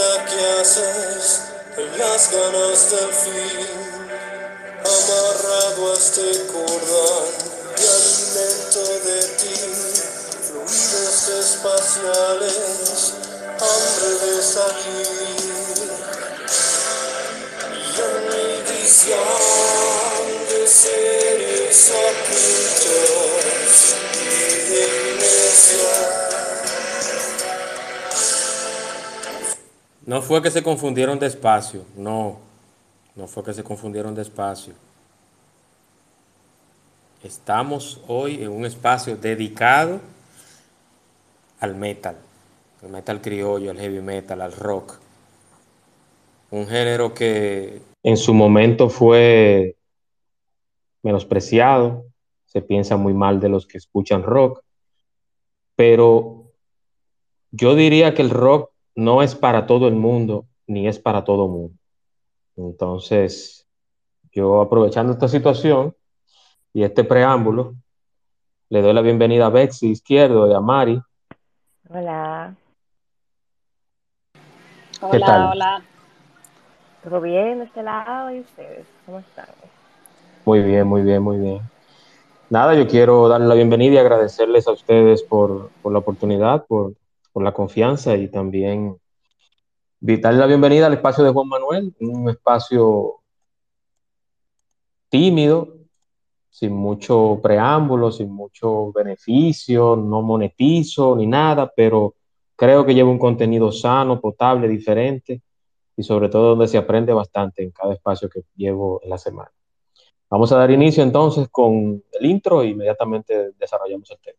que haces en las ganas del fin, amarrado a este cordón y alimento de ti, fluidos espaciales, hambre de salir. Y en mi visión No fue que se confundieron de espacio, no, no fue que se confundieron de espacio. Estamos hoy en un espacio dedicado al metal, al metal criollo, al heavy metal, al rock. Un género que en su momento fue menospreciado, se piensa muy mal de los que escuchan rock, pero yo diría que el rock no es para todo el mundo, ni es para todo el mundo. Entonces, yo aprovechando esta situación y este preámbulo, le doy la bienvenida a Betsy Izquierdo y a Mari. Hola. ¿Qué Hola, tal? hola. ¿Todo bien de este lado y ustedes? ¿Cómo están? Muy bien, muy bien, muy bien. Nada, yo quiero darle la bienvenida y agradecerles a ustedes por, por la oportunidad, por, por la confianza y también darle la bienvenida al espacio de Juan Manuel, un espacio tímido, sin mucho preámbulo, sin mucho beneficio, no monetizo ni nada, pero creo que lleva un contenido sano, potable, diferente y sobre todo donde se aprende bastante en cada espacio que llevo en la semana. Vamos a dar inicio entonces con el intro e inmediatamente desarrollamos el tema.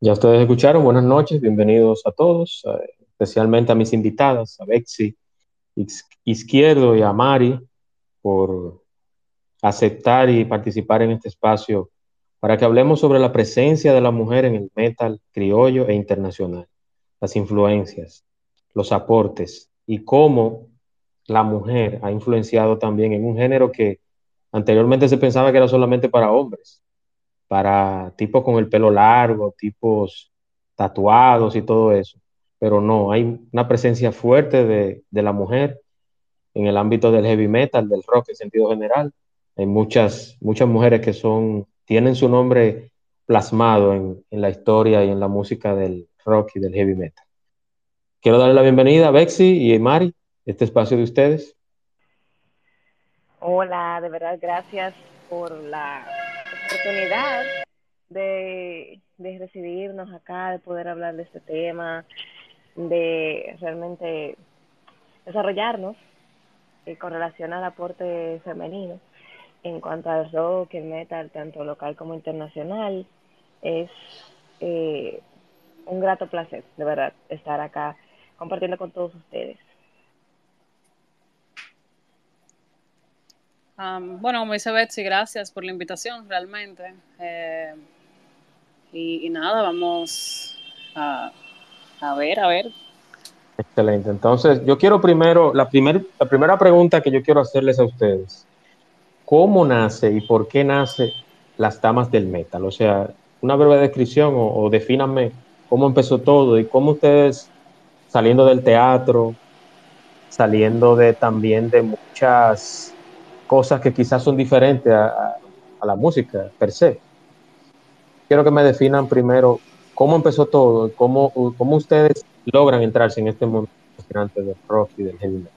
Ya ustedes escucharon, buenas noches, bienvenidos a todos, especialmente a mis invitadas, a Bexy Iz- Izquierdo y a Mari, por aceptar y participar en este espacio para que hablemos sobre la presencia de la mujer en el metal criollo e internacional, las influencias, los aportes y cómo la mujer ha influenciado también en un género que anteriormente se pensaba que era solamente para hombres para tipos con el pelo largo, tipos tatuados y todo eso. Pero no, hay una presencia fuerte de, de la mujer en el ámbito del heavy metal, del rock en sentido general. Hay muchas, muchas mujeres que son, tienen su nombre plasmado en, en la historia y en la música del rock y del heavy metal. Quiero darle la bienvenida a Bexy y Mari, este espacio de ustedes. Hola, de verdad, gracias por la oportunidad de, de recibirnos acá, de poder hablar de este tema, de realmente desarrollarnos eh, con relación al aporte femenino en cuanto al rock, el metal, tanto local como internacional. Es eh, un grato placer, de verdad, estar acá compartiendo con todos ustedes. Um, bueno, como dice Betsy, gracias por la invitación, realmente. Eh, y, y nada, vamos a, a ver, a ver. Excelente. Entonces, yo quiero primero, la, primer, la primera pregunta que yo quiero hacerles a ustedes, ¿cómo nace y por qué nace las damas del metal? O sea, una breve descripción o, o defínanme cómo empezó todo y cómo ustedes, saliendo del teatro, saliendo de también de muchas cosas que quizás son diferentes a, a, la música per se. Quiero que me definan primero cómo empezó todo cómo, cómo ustedes logran entrarse en este mundo fascinante del rock y del heavy metal.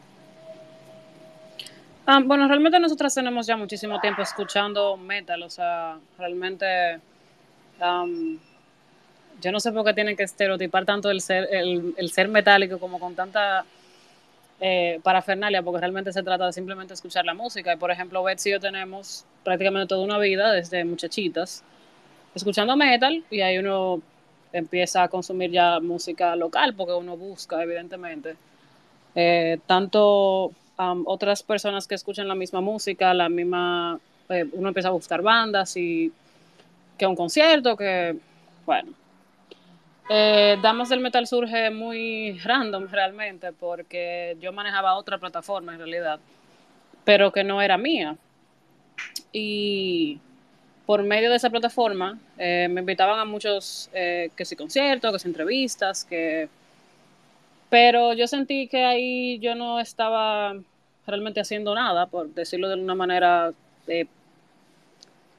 Um, bueno, realmente nosotras tenemos ya muchísimo tiempo escuchando metal, o sea, realmente yo no sé por qué tienen que estereotipar tanto el ser, el ser metálico como con tanta eh, parafernalia, porque realmente se trata de simplemente escuchar la música. Y por ejemplo, Betsy y yo tenemos prácticamente toda una vida, desde muchachitas, escuchando metal y ahí uno empieza a consumir ya música local porque uno busca, evidentemente. Eh, tanto otras personas que escuchan la misma música, la misma, eh, uno empieza a buscar bandas y que un concierto, que, bueno. Eh, Damas del Metal surge muy random realmente porque yo manejaba otra plataforma en realidad, pero que no era mía. Y por medio de esa plataforma eh, me invitaban a muchos, eh, que si conciertos, que si entrevistas, que... Pero yo sentí que ahí yo no estaba realmente haciendo nada, por decirlo de una manera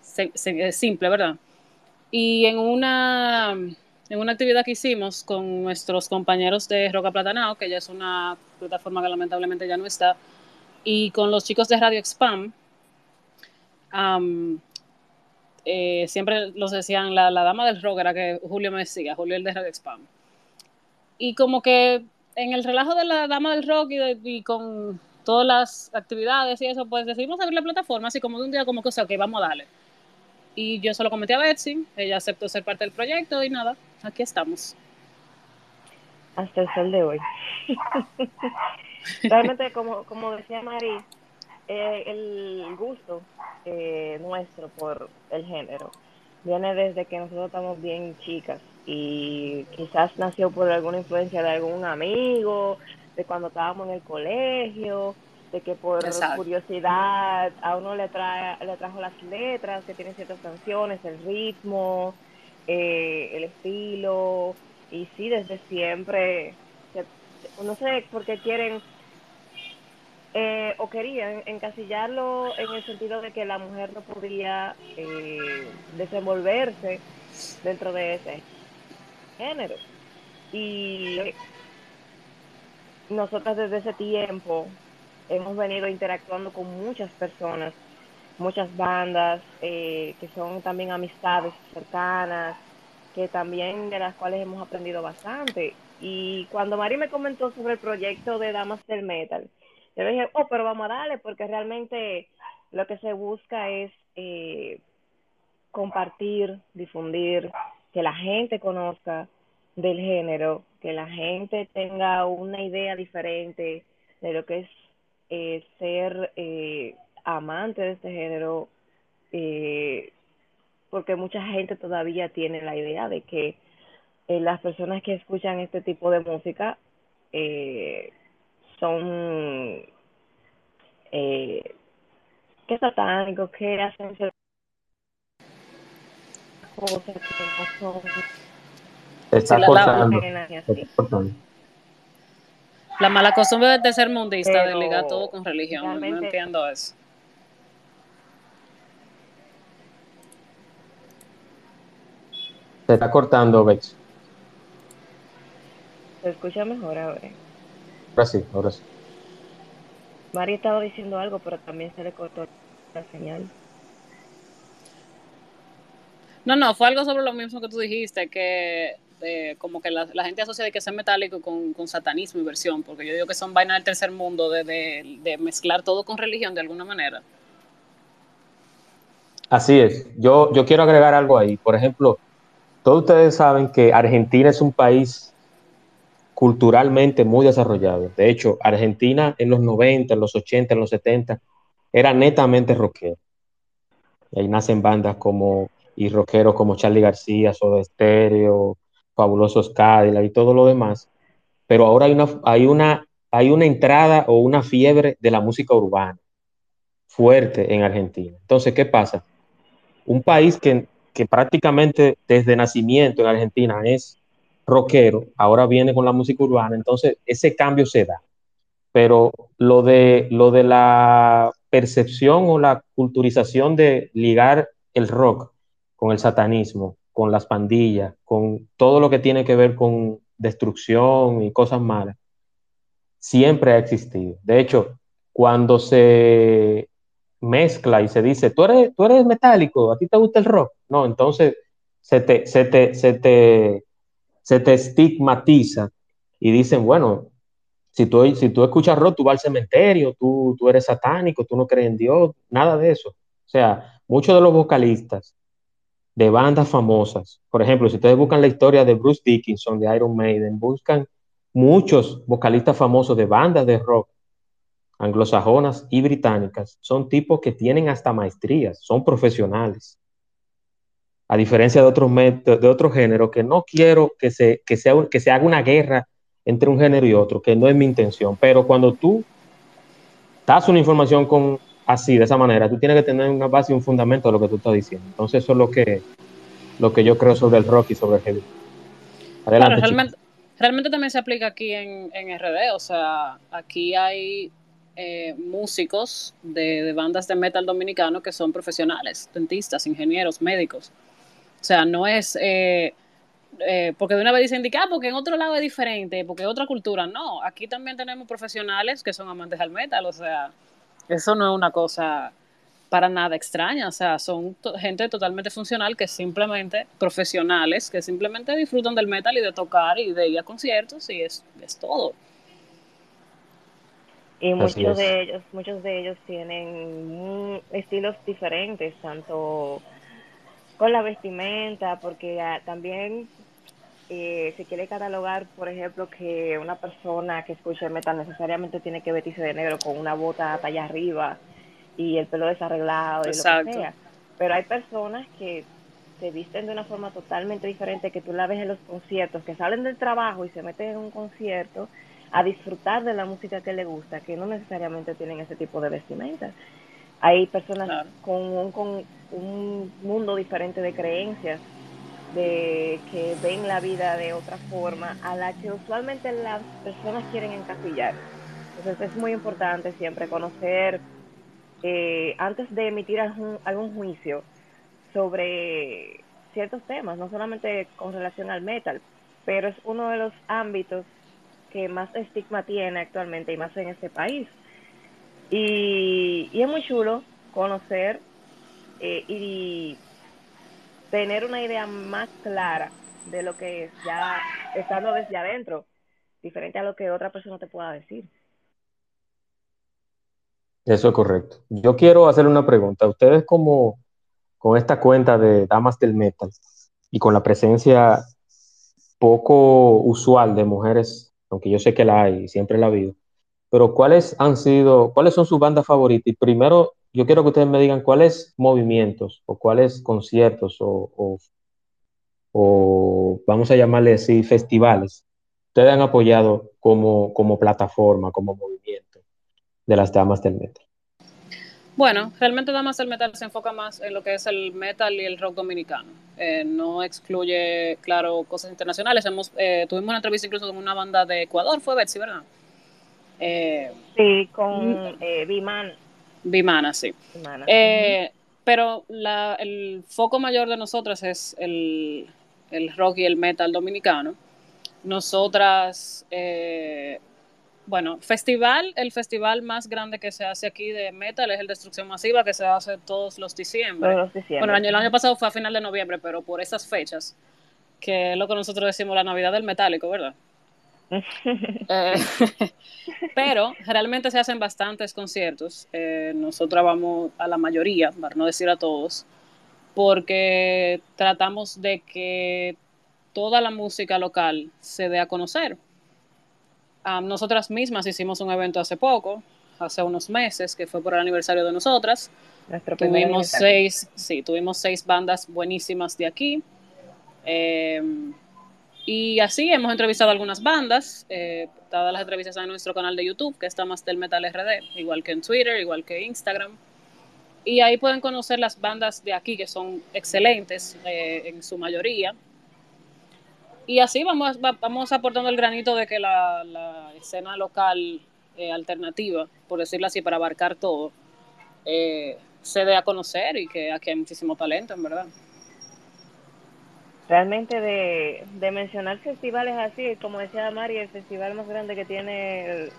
simple, ¿verdad? Y en una, en una actividad que hicimos con nuestros compañeros de Roca Platanao, que ya es una plataforma que lamentablemente ya no está, y con los chicos de Radio Expam, eh, siempre los decían la, dama del rock, era que Julio me decía, Julio el de Radio Expam. Y como que en el relajo de la dama del rock y, con todas las actividades y eso, pues decidimos abrir la plataforma, así como de un día como que, o sea, ok, vamos a darle. Y yo solo comenté a Betsy, ella aceptó ser parte del proyecto y nada, aquí estamos. Hasta el sol de hoy. Realmente, como, como decía Mari, eh, el gusto eh, nuestro por el género viene desde que nosotros estamos bien chicas y quizás nació por alguna influencia de algún amigo, de cuando estábamos en el colegio, de que por curiosidad a uno le, trae, le trajo las letras que tienen ciertas canciones, el ritmo, eh, el estilo, y sí, desde siempre, no sé por qué quieren eh, o querían encasillarlo en el sentido de que la mujer no podía eh, desenvolverse dentro de ese género. Y nosotras desde ese tiempo hemos venido interactuando con muchas personas, muchas bandas eh, que son también amistades cercanas, que también de las cuales hemos aprendido bastante. Y cuando Mari me comentó sobre el proyecto de Damas del Metal, yo dije, oh, pero vamos a darle, porque realmente lo que se busca es eh, compartir, difundir, que la gente conozca del género, que la gente tenga una idea diferente de lo que es eh, ser eh, amante de este género, eh, porque mucha gente todavía tiene la idea de que eh, las personas que escuchan este tipo de música eh, son eh, que satánicos, que hacen cosas que no son Está la- cortando. cortando. La mala costumbre del tercer mundista de ligar todo con religión, no entiendo eso. Se está cortando, Bex. Se escucha mejor ahora. Ahora sí, ahora sí. Mari estaba diciendo algo, pero también se le cortó la señal. No, no, fue algo sobre lo mismo que tú dijiste, que de, como que la, la gente asocia de que ser metálico con, con satanismo y versión, porque yo digo que son vainas del tercer mundo de, de, de mezclar todo con religión de alguna manera. Así es. Yo, yo quiero agregar algo ahí. Por ejemplo, todos ustedes saben que Argentina es un país culturalmente muy desarrollado. De hecho, Argentina en los 90, en los 80, en los 70 era netamente rockero. Y ahí nacen bandas como y rockeros como Charlie García, Soda Stereo, Fabulosos Cadillac y todo lo demás. Pero ahora hay una, hay una, hay una entrada o una fiebre de la música urbana fuerte en Argentina. Entonces, ¿qué pasa? Un país que, que prácticamente desde nacimiento en Argentina es rockero, ahora viene con la música urbana, entonces ese cambio se da. Pero lo de, lo de la percepción o la culturización de ligar el rock con el satanismo, con las pandillas, con todo lo que tiene que ver con destrucción y cosas malas, siempre ha existido. De hecho, cuando se mezcla y se dice, tú eres, tú eres metálico, a ti te gusta el rock, no, entonces se te, se te, se te, se te estigmatiza y dicen, bueno, si tú, si tú escuchas rock, tú vas al cementerio, tú, tú eres satánico, tú no crees en Dios, nada de eso. O sea, muchos de los vocalistas de bandas famosas, por ejemplo, si ustedes buscan la historia de Bruce Dickinson, de Iron Maiden, buscan muchos vocalistas famosos de bandas de rock anglosajonas y británicas, son tipos que tienen hasta maestrías, son profesionales. A diferencia de otros de otro género, que no quiero que se, que, sea, que se haga una guerra entre un género y otro, que no es mi intención, pero cuando tú das una información con, así, de esa manera, tú tienes que tener una base y un fundamento de lo que tú estás diciendo. Entonces eso es lo que, lo que yo creo sobre el rock y sobre el heavy. Adelante, realmente, realmente, también se aplica aquí en, en RD, o sea, aquí hay eh, músicos de, bandas de metal dominicano que son profesionales, dentistas, ingenieros, médicos. O sea, no es... Eh, eh, porque de una vez dicen, ah, porque en otro lado es diferente, porque es otra cultura. No, aquí también tenemos profesionales que son amantes del metal, o sea, eso no es una cosa para nada extraña, o sea, son gente totalmente funcional que simplemente, profesionales, que simplemente disfrutan del metal y de tocar y de ir a conciertos y es, es todo. Y muchos de ellos, muchos de ellos tienen estilos diferentes, tanto con la vestimenta, porque ah, también eh, se quiere catalogar, por ejemplo, que una persona que escucha metal necesariamente tiene que vestirse de negro con una bota allá arriba y el pelo desarreglado y lo que sea. Pero hay personas que se visten de una forma totalmente diferente, que tú la ves en los conciertos, que salen del trabajo y se meten en un concierto a disfrutar de la música que les gusta, que no necesariamente tienen ese tipo de vestimenta. Hay personas con, con un mundo diferente de creencias de que ven la vida de otra forma a la que usualmente las personas quieren encasillar. Entonces es muy importante siempre conocer, eh, antes de emitir algún, algún juicio sobre ciertos temas, no solamente con relación al metal, pero es uno de los ámbitos que más estigma tiene actualmente y más en este país. Y, es muy chulo conocer eh, y tener una idea más clara de lo que es, ya estando desde adentro, diferente a lo que otra persona te pueda decir. Eso es correcto. Yo quiero hacerle una pregunta. Ustedes como con esta cuenta de Damas del Metal y con la presencia poco usual de mujeres, aunque yo sé que la hay, siempre la ha habido, pero ¿cuáles han sido, cuáles son sus bandas favoritas? Y primero, yo quiero que ustedes me digan cuáles movimientos o cuáles conciertos o, vamos a llamarle así, festivales, ustedes han apoyado como, como plataforma, como movimiento de las damas del metal. Bueno, realmente Damas del Metal se enfoca más en lo que es el metal y el rock dominicano. Eh, no excluye, claro, cosas internacionales. Hemos, eh, tuvimos una entrevista incluso con una banda de Ecuador, fue Betsy, ¿verdad? Eh, sí, con eh, Biman. Vimana, sí. Eh, pero la, el foco mayor de nosotras es el, el, rock y el metal dominicano. Nosotras, eh, bueno, festival, el festival más grande que se hace aquí de metal es el Destrucción Masiva, que se hace todos los diciembre. Todos los diciembre. Bueno, el año, el año pasado fue a final de noviembre, pero por esas fechas, que es lo que nosotros decimos la Navidad del Metálico, ¿verdad? Eh, pero realmente se hacen bastantes conciertos. Eh, nosotros vamos a la mayoría, para no decir a todos, porque tratamos de que toda la música local se dé a conocer. Nosotras mismas hicimos un evento hace poco, hace unos meses, que fue por el aniversario de nosotras. tuvimos seis, sí, tuvimos seis bandas buenísimas de aquí. Eh, y así hemos entrevistado algunas bandas, eh, todas las entrevistas en nuestro canal de YouTube, que está más del Metal RD, igual que en Twitter, igual que Instagram. Y ahí pueden conocer las bandas de aquí, que son excelentes eh, en su mayoría. Y así vamos, vamos aportando el granito de que la, escena local eh, alternativa, por decirlo así, para abarcar todo, se dé a conocer y que aquí hay muchísimo talento, en verdad realmente de, de, mencionar festivales así, como decía Mari, el festival más grande que tiene el,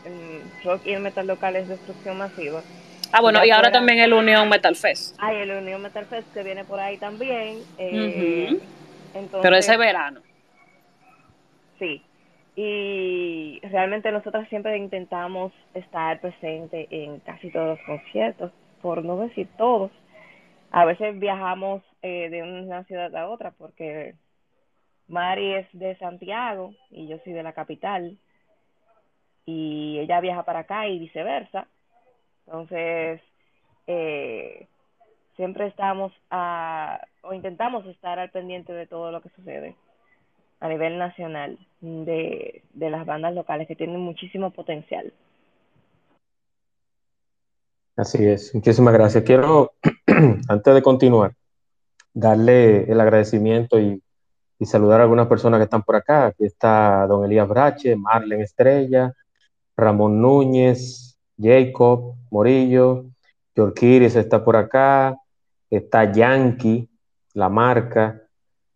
rock y el metal local es Destrucción Masiva. Ah, bueno, y ahora también el Unión Metal Fest. Ah, el Unión Metal Fest que viene por ahí también. Eh, Pero ese verano. Sí. Y realmente nosotros siempre intentamos estar presente en casi todos los conciertos, por no decir todos. a veces viajamos eh, de una ciudad a otra porque Mari es de Santiago y yo soy de la capital y ella viaja para acá y viceversa. Entonces, eh, siempre estamos a, o intentamos estar al pendiente de todo lo que sucede a nivel nacional de, de las bandas locales que tienen muchísimo potencial. Así es, muchísimas gracias. Quiero, antes de continuar, darle el agradecimiento y, y, saludar a algunas personas que están por acá. Aquí está don Elías Brache, Marlen Estrella, Ramón Núñez, Jacob Morillo, Yorkiris está por acá, está Yankee, la marca,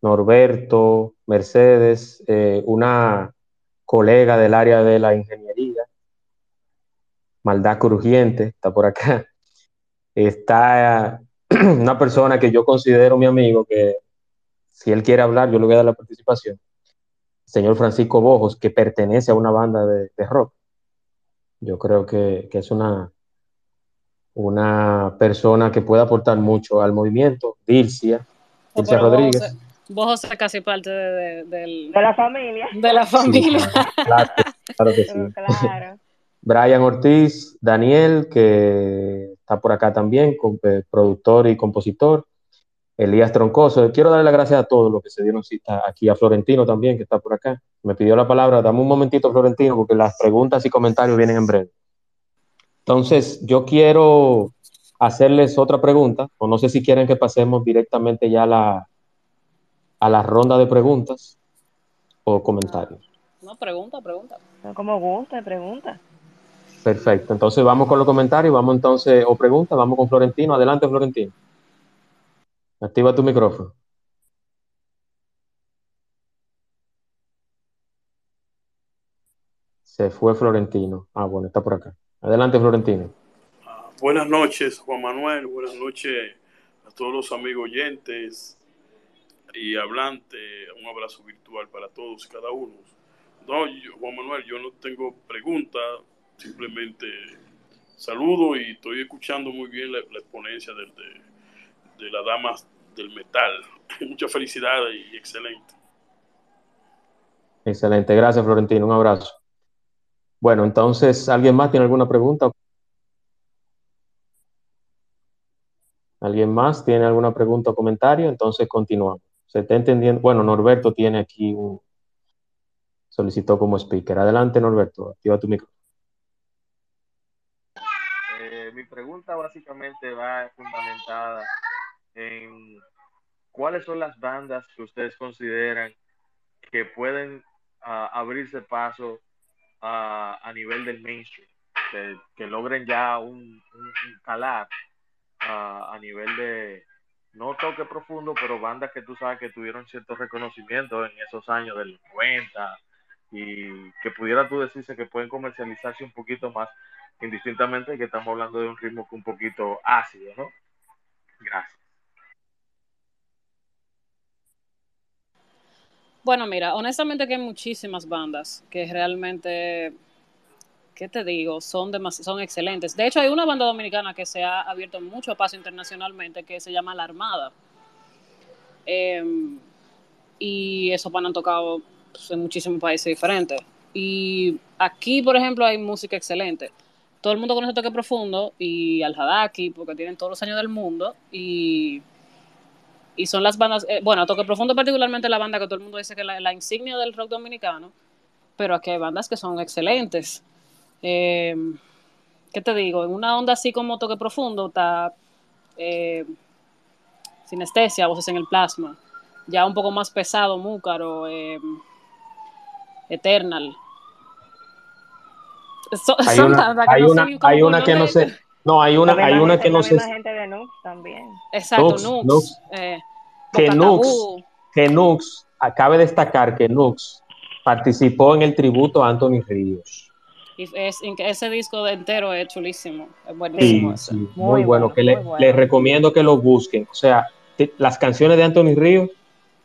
Norberto, Mercedes, eh, una colega del área de la ingeniería, Maldad Crujiente, está por acá. Está una persona que yo considero mi amigo, que si él quiere hablar, yo le voy a dar la participación. señor Francisco Bojos, que pertenece a una banda de, de rock. Yo creo que, que, es una, una persona que puede aportar mucho al movimiento. Dilcia, Dilcia Rodríguez. Vos sos casi parte de, de, del, de, la familia. De la familia. Sí, claro, claro, que sí. Claro. Brian Ortiz, Daniel, que está por acá también, productor y compositor. Elías Troncoso. Quiero darle las gracias a todos los que se dieron cita aquí, a Florentino también, que está por acá. Me pidió la palabra. Dame un momentito, Florentino, porque las preguntas y comentarios vienen en breve. Entonces, yo quiero hacerles otra pregunta, o no sé si quieren que pasemos directamente ya a la, a la ronda de preguntas o comentarios. No, pregunta, pregunta. Como gusta, pregunta. Perfecto, entonces vamos con los comentarios, vamos entonces, o preguntas, vamos con Florentino. Adelante, Florentino. Activa tu micrófono. Se fue Florentino. Ah, bueno, está por acá. Adelante, Florentino. Uh, buenas noches, Juan Manuel. Buenas noches a todos los amigos oyentes y hablante. Un abrazo virtual para todos y cada uno. No, Juan Manuel, yo no tengo preguntas, simplemente saludo y estoy escuchando muy bien la, exponencia de, de la dama del metal. Muchas felicidades y excelente. Excelente, gracias Florentino, un abrazo. Bueno, entonces, ¿alguien más tiene alguna pregunta? ¿Alguien más tiene alguna pregunta o comentario? Entonces continuamos. ¿Se está entendiendo? Bueno, Norberto tiene aquí un... solicitó como speaker. Adelante, Norberto, activa tu micrófono. Eh, mi pregunta básicamente va fundamentada en cuáles son las bandas que ustedes consideran que pueden uh, abrirse paso a nivel del mainstream, que, logren ya un, un, calar uh, a nivel de, no toque profundo, pero bandas que tú sabes que tuvieron cierto reconocimiento en esos años del 90 y que pudiera tú decirse que pueden comercializarse un poquito más, indistintamente que estamos hablando de un ritmo un poquito ácido, ¿no? Gracias. Bueno, mira, honestamente que hay muchísimas bandas que realmente, ¿qué te digo? Son, son excelentes. De hecho, hay una banda dominicana que se ha abierto mucho paso internacionalmente que se llama La Armada. Eh, y esos van han tocado pues, en muchísimos países diferentes. Y aquí, por ejemplo, hay música excelente. Todo el mundo conoce Toque Profundo y Al Hadaki, porque tienen todos los años del mundo. Y y son las bandas, eh, bueno, Toque Profundo particularmente la banda que todo el mundo dice que es la, la, insignia del rock dominicano, pero aquí hay bandas que son excelentes. Eh, ¿Qué te digo? En una onda así como Toque Profundo está eh, Sinestesia, Voces en el Plasma, ya un poco más pesado, Múcaro, eh, Eternal. So, hay, una, hay, no una, hay una que no sé no, hay una, hay una que no sé. gente de Nux también. Exacto, Nux. Nux. Nux. Eh, que, Nux que Nux, acabe de destacar que Nux participó en el tributo a Anthony Ríos. Y es, ese disco de entero es chulísimo. Es buenísimo. Sí, sí, muy, muy, bueno. bueno que muy le, bueno. les recomiendo que lo busquen. O sea, las canciones de Anthony Ríos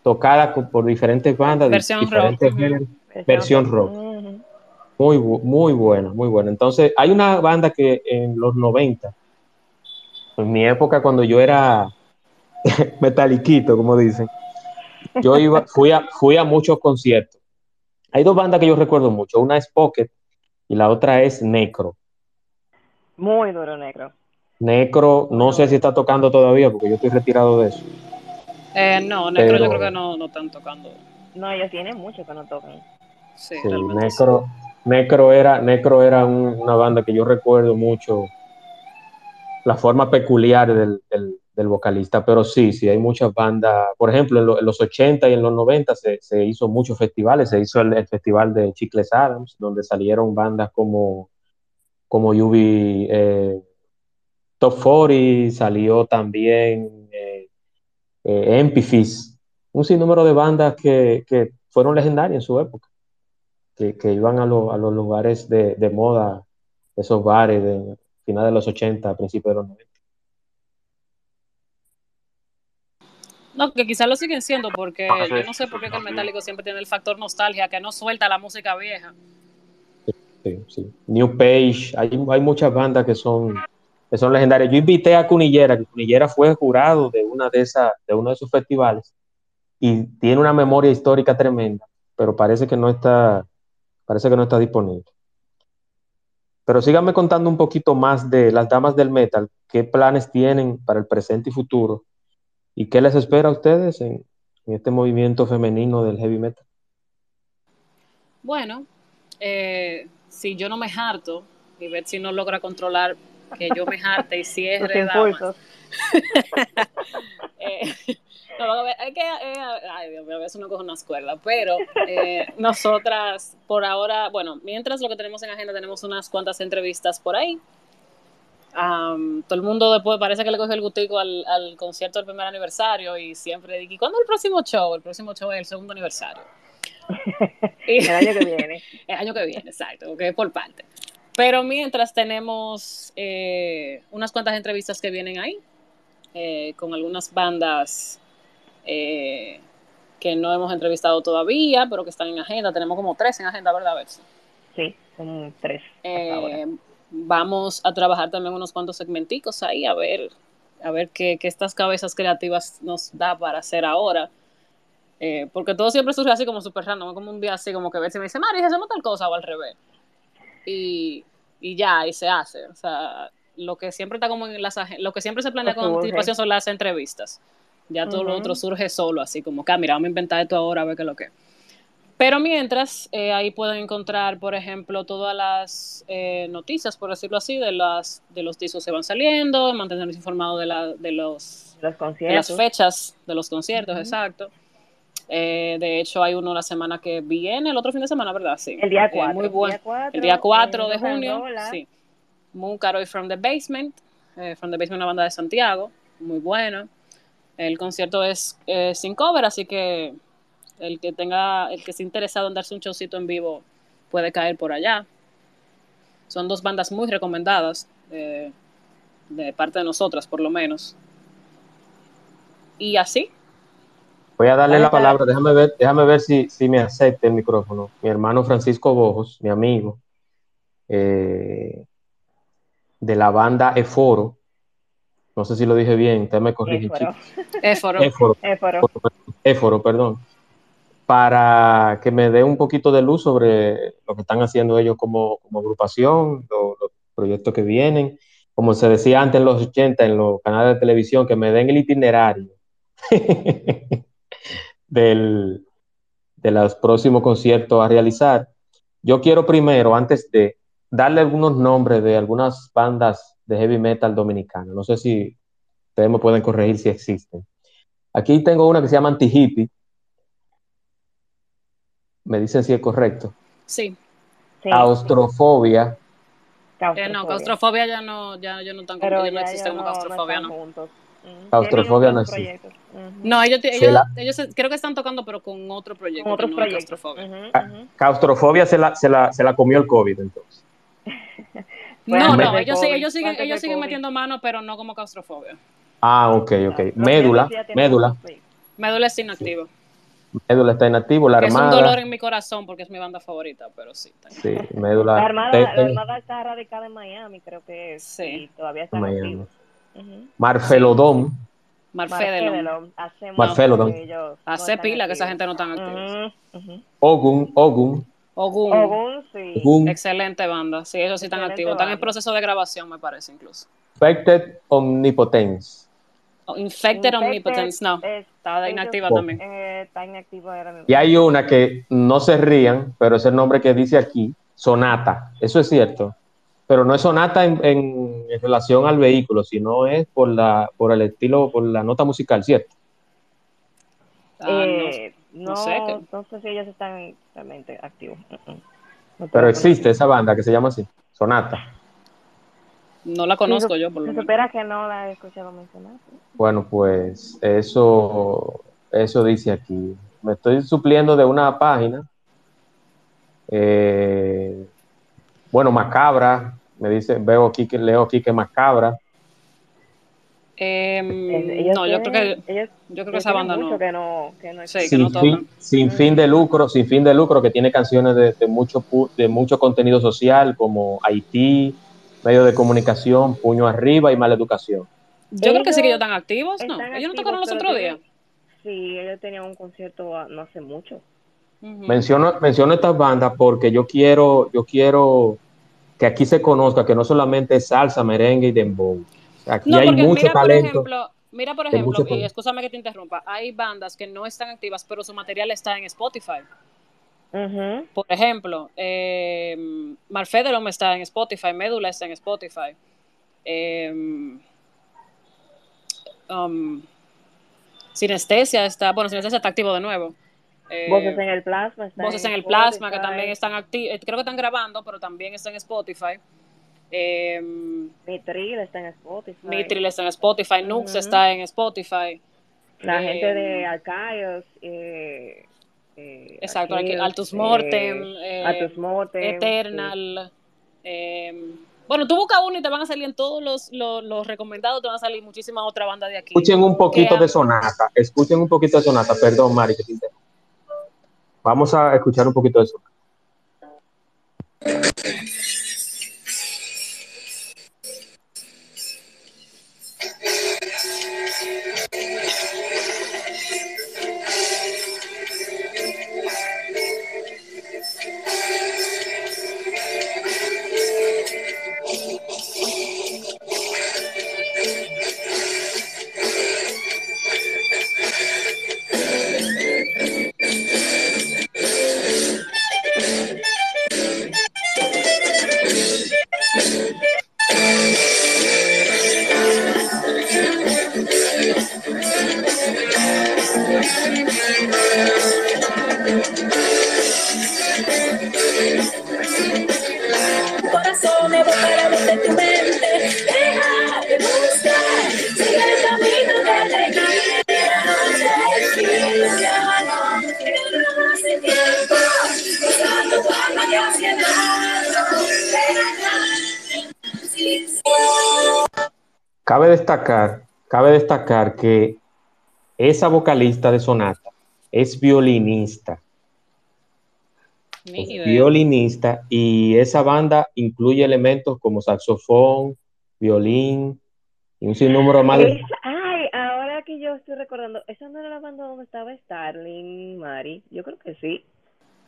tocadas por diferentes bandas, versión diferentes rock. géneros, versión rock. Uh -huh. Muy, muy buena, muy buena. Entonces, hay una banda que en los 90, en mi época cuando yo era metaliquito, como dicen. Yo iba, fui a, fui a muchos conciertos. Hay dos bandas que yo recuerdo mucho. Una es Pocket y la otra es Necro. Muy duro, negro. Necro, no sé si está tocando todavía porque yo estoy retirado de eso. Eh, no, Necro Pero- yo creo que no, no están tocando. No, ellos tienen mucho que no tocan. Sí, Sí. Necro, Necro era, Necro era un- una banda que yo recuerdo mucho la forma peculiar del, del- del vocalista, pero sí, sí, hay muchas bandas, por ejemplo, en, lo- en los 80 y en los 90 se, se hizo muchos festivales, se hizo el, festival de Chicles Adams, donde salieron bandas como, como UB eh, Top 40, salió también eh, eh, Empifis, un sinnúmero de bandas que, que fueron legendarias en su época que, que iban a, lo- a los lugares de, de moda, esos bares de finales de los 80, principios de los 90. No, que quizás lo siguen siendo porque Ah, yo no sé por qué que el también. metálico siempre tiene el factor nostalgia, que no suelta la música vieja. Sí, sí. New Page, hay, hay muchas bandas que son, que son legendarias. Yo invité a Cunillera, que Cunillera fue jurado de, una de, esas, de uno de esos festivales y tiene una memoria histórica tremenda, pero parece que no está, parece que no está disponible. Pero síganme contando un poquito más de las damas del metal, qué planes tienen para el presente y futuro y qué les espera a ustedes en, en este movimiento femenino del heavy metal. Bueno, eh, si yo no me harto y ver si no logra controlar que yo me jarte y cierre damas, eh, no, es que, eh, ay Dios mío, a veces uno coge una escuela, pero eh, nosotras por ahora, bueno, mientras lo que tenemos en agenda tenemos unas cuantas entrevistas por ahí. Am, todo el mundo después parece que le cogió el gustico al, al concierto del primer aniversario y siempre dije, ¿y cuándo es el próximo show? El próximo show es el segundo aniversario. El año que viene. el año que viene, exacto, porque es por parte. Pero mientras tenemos eh, unas cuantas entrevistas que vienen ahí, eh, con algunas bandas eh, que no hemos entrevistado todavía, pero que están en agenda. Tenemos como tres en agenda, ¿verdad, Bercy? Sí, son tres. hasta ahora. Vamos a trabajar también unos cuantos segmenticos ahí, a ver, a ver qué, qué estas cabezas creativas nos da para hacer ahora. Eh, porque todo siempre surge así como súper random, como un día así como que Betsy me dice, Mari, hacemos tal cosa o al revés. Y, y ya, y se hace. O sea, lo que siempre está como en las lo que siempre se planea con anticipación son las entrevistas. Ya todo lo Ujú. otro surge solo, así como que, mira, vamos a inventar esto ahora, a ver qué es lo que. es. Pero mientras, eh, ahí pueden encontrar, por ejemplo, todas las eh, noticias, por decirlo así, de, las, de los discos que van saliendo, mantenernos informados de, la, de, los, Los de las conciertos. fechas de los conciertos, exacto. Eh, de hecho, hay uno la semana que viene, el otro fin de semana, ¿verdad? Sí. El día Eh, 4. muy bueno. El día 4 de junio, sí. Moon Caro y From the Basement. From the Basement, una banda de Santiago, muy buena. El concierto es sin cover, así que el que tenga, el que esté interesado en darse un showcito en vivo puede caer por allá. Son dos bandas muy recomendadas, eh, de parte de nosotras, por lo menos. Y así, Voy a darle la palabra, déjame ver, déjame ver si, si me acepta el micrófono. Mi hermano Francisco Bojos, mi amigo, eh, de la banda Eforo. No sé si lo dije bien, usted me corrige. Éforo. Éforo. Éforo, Éforo. Éforo, perdón. Para que me dé un poquito de luz sobre lo que están haciendo ellos como, como agrupación, lo- los proyectos que vienen. Como se decía antes en los 80 en los canales de televisión, que me den el itinerario del, de los próximos conciertos a realizar. Yo quiero primero, antes de darle algunos nombres de algunas bandas de heavy metal dominicanas. No sé si ustedes me pueden corregir si existen. Aquí tengo una que se llama Anti-Hippie. Me dicen si es correcto. Sí. Sí. Austrofobia. Eh, no, claustrofobia ya no, ya, ya no Pero ya no existe como no, claustrofobia, no no. Mm. Claustrofobia no existe. No, ellos, Se ellos, la- ellos se- creo que están tocando, pero con otro proyecto. Con no es proyectos. claustrofobia. Ujú, Ah. Claustrofobia se la, se la, se la comió el COVID, entonces. No, no, ellos, sí- COVID, ellos siguen, ellos siguen metiendo mano, pero no como claustrofobia. Ah, ok, ok. Médula, médula. Médula es inactivo. Médula está inactivo, la Que es un dolor Armada. en mi corazón porque es mi banda favorita, pero sí. está Sí, Médula. La Armada, la Armada está radicada en Miami, creo que es. Sí. Y todavía está Miami. activo. Ujú. Marfelodón. Marfedelon. Hace no pila que esa gente no están activos. Ujú, ujú. Ogun, Ogun, Ogun. Ogun, sí. Ogun, Excelente banda. Sí, ellos sí están Excelente activos. Están en banda. proceso de grabación, me parece, incluso. Infected Omnipotence. Oh, Infected Infected Omnipotence, no. es- Está inactiva también. Eh, está inactiva ahora mismo. Y hay una que no se rían, pero es el nombre que dice aquí, Sonata. Eso es cierto. Pero no es Sonata en, en- en relación al vehículo, sino es por la por el estilo, por la nota musical, ¿cierto? Ah, no- Eh, no, no sé no, sé si ellos están realmente activos. No te Pero existe esa banda que se llama así, Sonata. No la conozco yo, por lo menos. que no la he escuchado mencionar. Bueno, pues eso, eso dice aquí. Me estoy supliendo de una página. Eh, bueno, Macabra. Me dice, veo aquí que leo aquí que Macabra. Em, no, yo creo tienen- que ellos- yo creo que esa banda no. que no, que no Sí, que sin, no fin, sin fin de lucro, sin fin de lucro, que tiene canciones de, de mucho pu- de mucho contenido social, como Haití, medio de comunicación, puño arriba y mala educación. Yo creo que sí que Ellos están activos, ¿no? están Ellos no tocaron los otros días. Sí, ellos tenían un concierto no hace mucho. Ujú. Menciono, menciono estas bandas porque yo quiero, yo quiero que aquí se conozca que no solamente es salsa, merengue y dembow. Aquí No, hay porque mucho mira, por talento. ejemplo, mira, por ejemplo, y escúchame que te interrumpa, hay bandas que no están activas, pero su material está en Spotify. Por ejemplo, eh, Marfedelom está en Spotify, Médula está en Spotify. Eh, um, Sinestesia está, bueno, Sinestesia está activo de nuevo. Eh, Voces en el plasma. está Voces en el plasma, que también están activos, creo que están grabando, pero también están en Spotify. Eh, Mitril está en Spotify. Mitril está en Spotify, Nux está en Spotify. La Eh, gente de Arcaios. Eh, eh, Exacto, Arceus, Altus eh, Mortem, eh, Altus Mortem. Eternal. eh, bueno, tú buscas uno y te van a salir en todos los, los, los recomendados, te van a salir muchísimas otras bandas de aquí. Escuchen un poquito de sonata. Escuchen un poquito de sonata. Perdón, Mari, que te. Vamos a escuchar un poquito de sonata. Cabe destacar, cabe destacar que esa vocalista de sonata es violinista. Es violinista y esa banda incluye elementos como saxofón, violín y un sinnúmero más de... Ay, ahora que yo estoy recordando, ¿esa no era la banda donde estaba Starling, Mari? Yo creo que sí.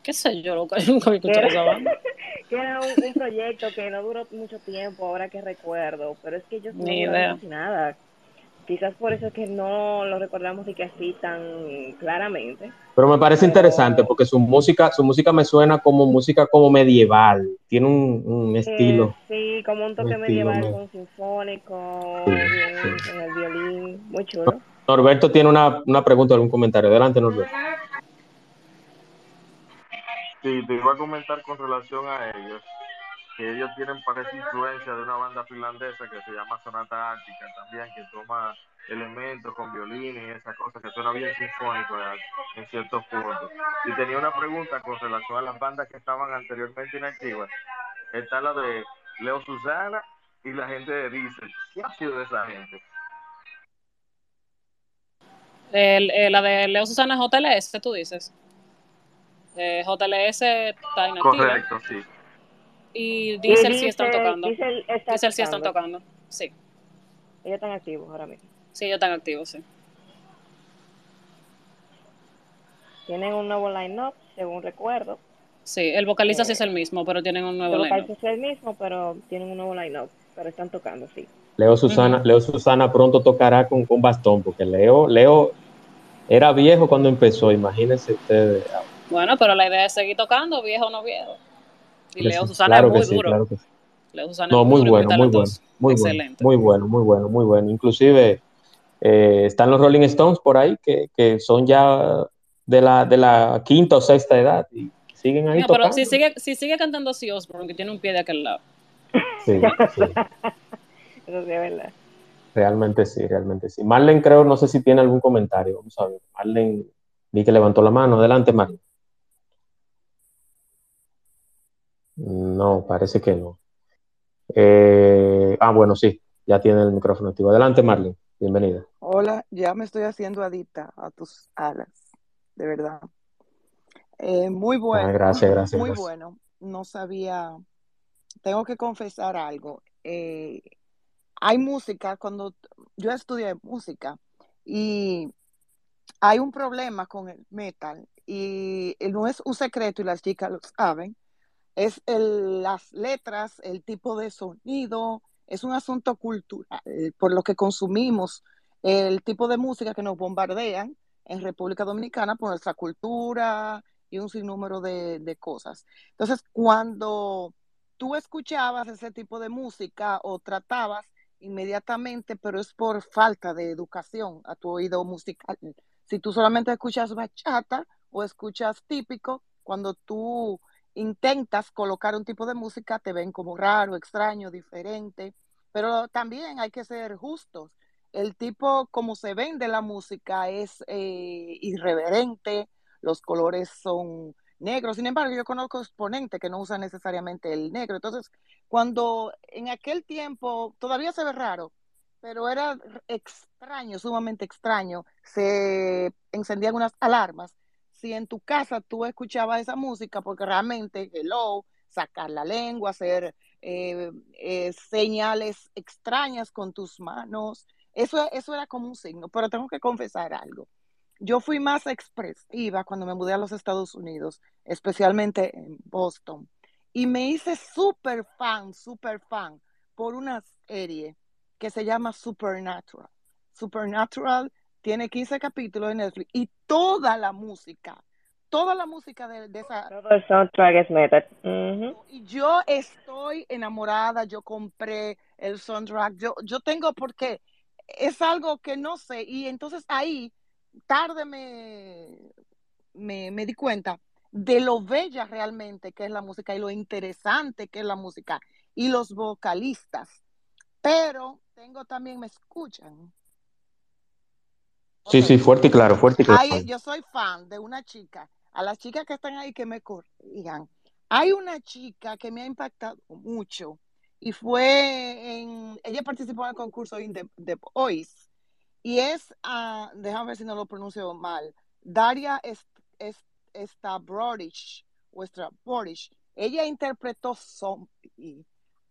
¿Qué sé yo? Loca? Yo nunca había escuchado esa era, banda. que era un, un proyecto que no duró mucho tiempo, ahora que recuerdo, pero es que ellos no Ni duraron idea. casi nada. Quizás por eso es que no lo recordamos y que así tan claramente. Pero me parece Pero- interesante porque su música, su música me suena como música como medieval. Tiene un, un estilo. Eh, sí, como un toque Un estilo, medieval ¿no? con sinfónico, Sí, bien, sí. con el violín, muy chulo. Norberto tiene una, una pregunta, algún comentario. Adelante, Norberto. Sí, te iba a comentar con relación a ellos, que ellos tienen parece influencia de una banda finlandesa que se llama Sonata Ártica también, que toma elementos con violines y esas cosas, que suena bien sinfónico en- ciertos puntos. Y tenía una pregunta con relación a las bandas que estaban anteriormente inactivas. Está la de Leo Susana y la gente de Diesel. ¿Qué ha sido de esa gente? El- eh, la de Leo Susana JLS, tú dices. Eh, JLS está inactiva. Correcto, sí. Y Diesel, y sí están tocando. Diesel, sí están tocando, sí. Ellos están activos ahora mismo. Sí, ellos están activos, sí. Tienen un nuevo line-up, según recuerdo. Sí, el vocalista sí eh, es el mismo, pero tienen un nuevo line-up. El vocalista line es el mismo, pero tienen un nuevo line-up, pero están tocando, sí. Leo Susana. Leo Susana pronto tocará con, con bastón, porque Leo, Leo era viejo cuando empezó, imagínense ustedes. Bueno, pero la idea es seguir tocando, viejo o no viejo. Y Leo Sí, Susana claro es muy que sí, duro. claro que sí. Leo Susana No, es muy duro y bueno, muy bueno, muy bueno, Excelente. muy bueno, muy bueno, muy bueno. Inclusive eh, están los Rolling Stones por ahí que, que son ya de la, de la quinta o sexta edad y siguen ahí pero tocando. si sigue, si sigue cantando así Osborne, que tiene un pie de aquel lado. Sí, sí, Eso sí es verdad. realmente sí, realmente sí. Marlen creo, no sé si tiene algún comentario, vamos a ver. Marlen, vi que levantó la mano, adelante Marlen. No, parece que no. Eh, ah, bueno, sí, ya tiene el micrófono activo. Adelante Marlen, bienvenida. Hola, ya me estoy haciendo adicta a tus alas, de verdad. Eh, muy bueno, Ah, gracias, gracias, muy gracias. bueno. No sabía, tengo que confesar algo. Eh, hay música, cuando yo estudié música y hay un problema con el metal y no es un secreto y las chicas lo saben, es el- las letras, el tipo de sonido, es un asunto cultural, por lo que consumimos, el tipo de música que nos bombardean en República Dominicana por nuestra cultura y un sinnúmero de, de cosas. Entonces, cuando tú escuchabas ese tipo de música o tratabas inmediatamente, pero es por falta de educación a tu oído musical. Si tú solamente escuchas bachata o escuchas típico, cuando tú intentas colocar un tipo de música, te ven como raro, extraño, diferente, pero también hay que ser justos. El tipo como se vende la música es eh, irreverente, los colores son negros. Sin embargo, yo conozco exponentes que no usan necesariamente el negro. Entonces, cuando en aquel tiempo todavía se ve raro, pero era extraño, sumamente extraño, se encendían unas alarmas. Si en tu casa tú escuchabas esa música, porque realmente, hello, sacar la lengua, hacer eh, eh, señales extrañas con tus manos, eso, eso era como un signo. Pero tengo que confesar algo. Yo fui más expresiva cuando me mudé a los Estados Unidos, especialmente en Boston, y me hice súper fan, súper fan por una serie que se llama Supernatural. Supernatural tiene 15 capítulos en Netflix y toda la música, toda la música de, de esa... Todo el soundtrack es metal. Ujú. Y yo estoy enamorada, yo compré el soundtrack, yo, yo tengo porque es algo que no sé, y entonces ahí tarde me, me, me di cuenta de lo bella realmente que es la música y lo interesante que es la música y los vocalistas. Pero tengo también, me escuchan. Sí, sí, fuerte y claro, fuerte y claro. Yo soy fan de una chica. A las chicas que están ahí que me corrijan. Hay una chica que me ha impactado mucho y fue en, ella participó en el concurso the, The Voice y es, ah, déjame ver si no lo pronuncio mal, Daria Stavrodich, o Stavrodich. Ella interpretó Zombie.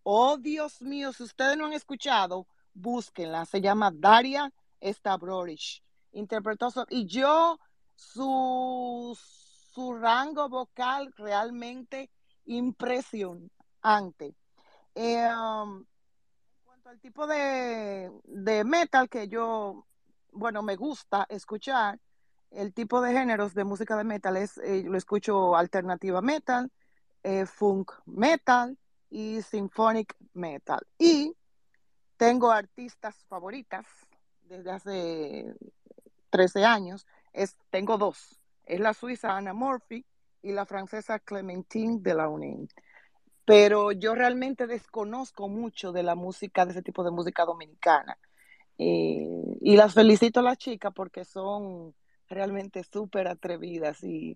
Oh, Dios mío, si ustedes no han escuchado, búsquenla. Se llama Daria Stavrodich. Interpretó. Y yo, su, su rango vocal realmente impresionante. Eh, um, en cuanto al tipo de, de metal que yo, bueno, me gusta escuchar, el tipo de géneros de música de metal es, eh, lo escucho alternativa metal, eh, funk metal y symphonic metal. Y tengo artistas favoritas desde hace 13 años. Es, tengo dos. Es la suiza Anna Murphy y la francesa Clementine Delaunay. Pero yo realmente desconozco mucho de la música, de ese tipo de música dominicana. Eh, y las felicito a las chicas porque son realmente súper atrevidas y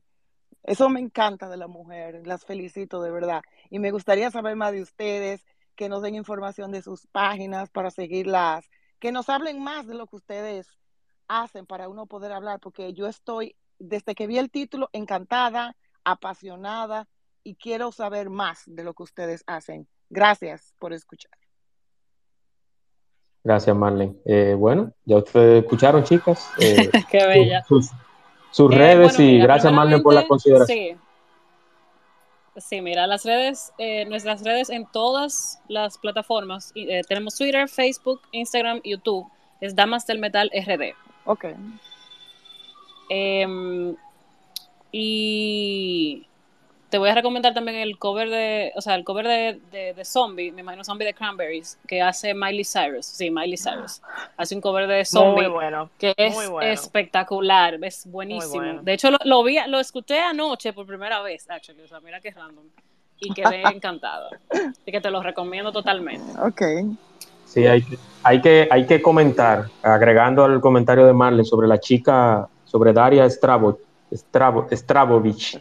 eso me encanta de la mujer, las felicito de verdad. Y me gustaría saber más de ustedes, que nos den información de sus páginas para seguirlas, que nos hablen más de lo que ustedes hacen para uno poder hablar, porque yo estoy, desde que vi el título, encantada, apasionada y quiero saber más de lo que ustedes hacen. Gracias por escuchar. Gracias, Marlene. Eh, bueno, ya ustedes escucharon, chicas. Eh, Qué bella. sus, sus Eh, redes bueno, y gracias Marlene por la consideración. Sí. Sí, mira, las redes, eh, nuestras redes en todas las plataformas, eh, tenemos Twitter, Facebook, Instagram, YouTube, es Damas del Metal RD. Ok. Em, y te voy a recomendar también el cover de, o sea, el cover de, de, de Zombie, me imagino Zombie de Cranberries, que hace Miley Cyrus, sí, Miley Cyrus. Hace un cover de Zombie Muy bueno. que es muy bueno. espectacular, es buenísimo. bueno. De hecho, lo, lo vi, lo escuché anoche por primera vez, actually, o sea, mira qué random. Y quedé encantada. Así que te lo recomiendo totalmente. Ok. Sí, hay, que- hay, que, hay que comentar, agregando al comentario de Marlene sobre la chica, sobre Daria Stravo, Stravo, Stravovich.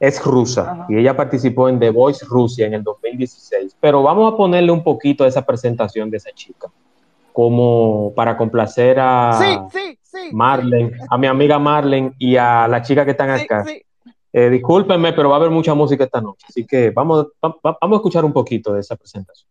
Es rusa Ajá. y ella participó en The Voice Rusia en el 2016. Pero vamos a ponerle un poquito a esa presentación de esa chica, como para complacer a Sí, sí, sí. Marlene, a mi amiga Marlene y a la chica que están acá. sí. Eh, discúlpenme, pero va a haber mucha música esta noche, así que vamos, va- va- vamos a escuchar un poquito de esa presentación.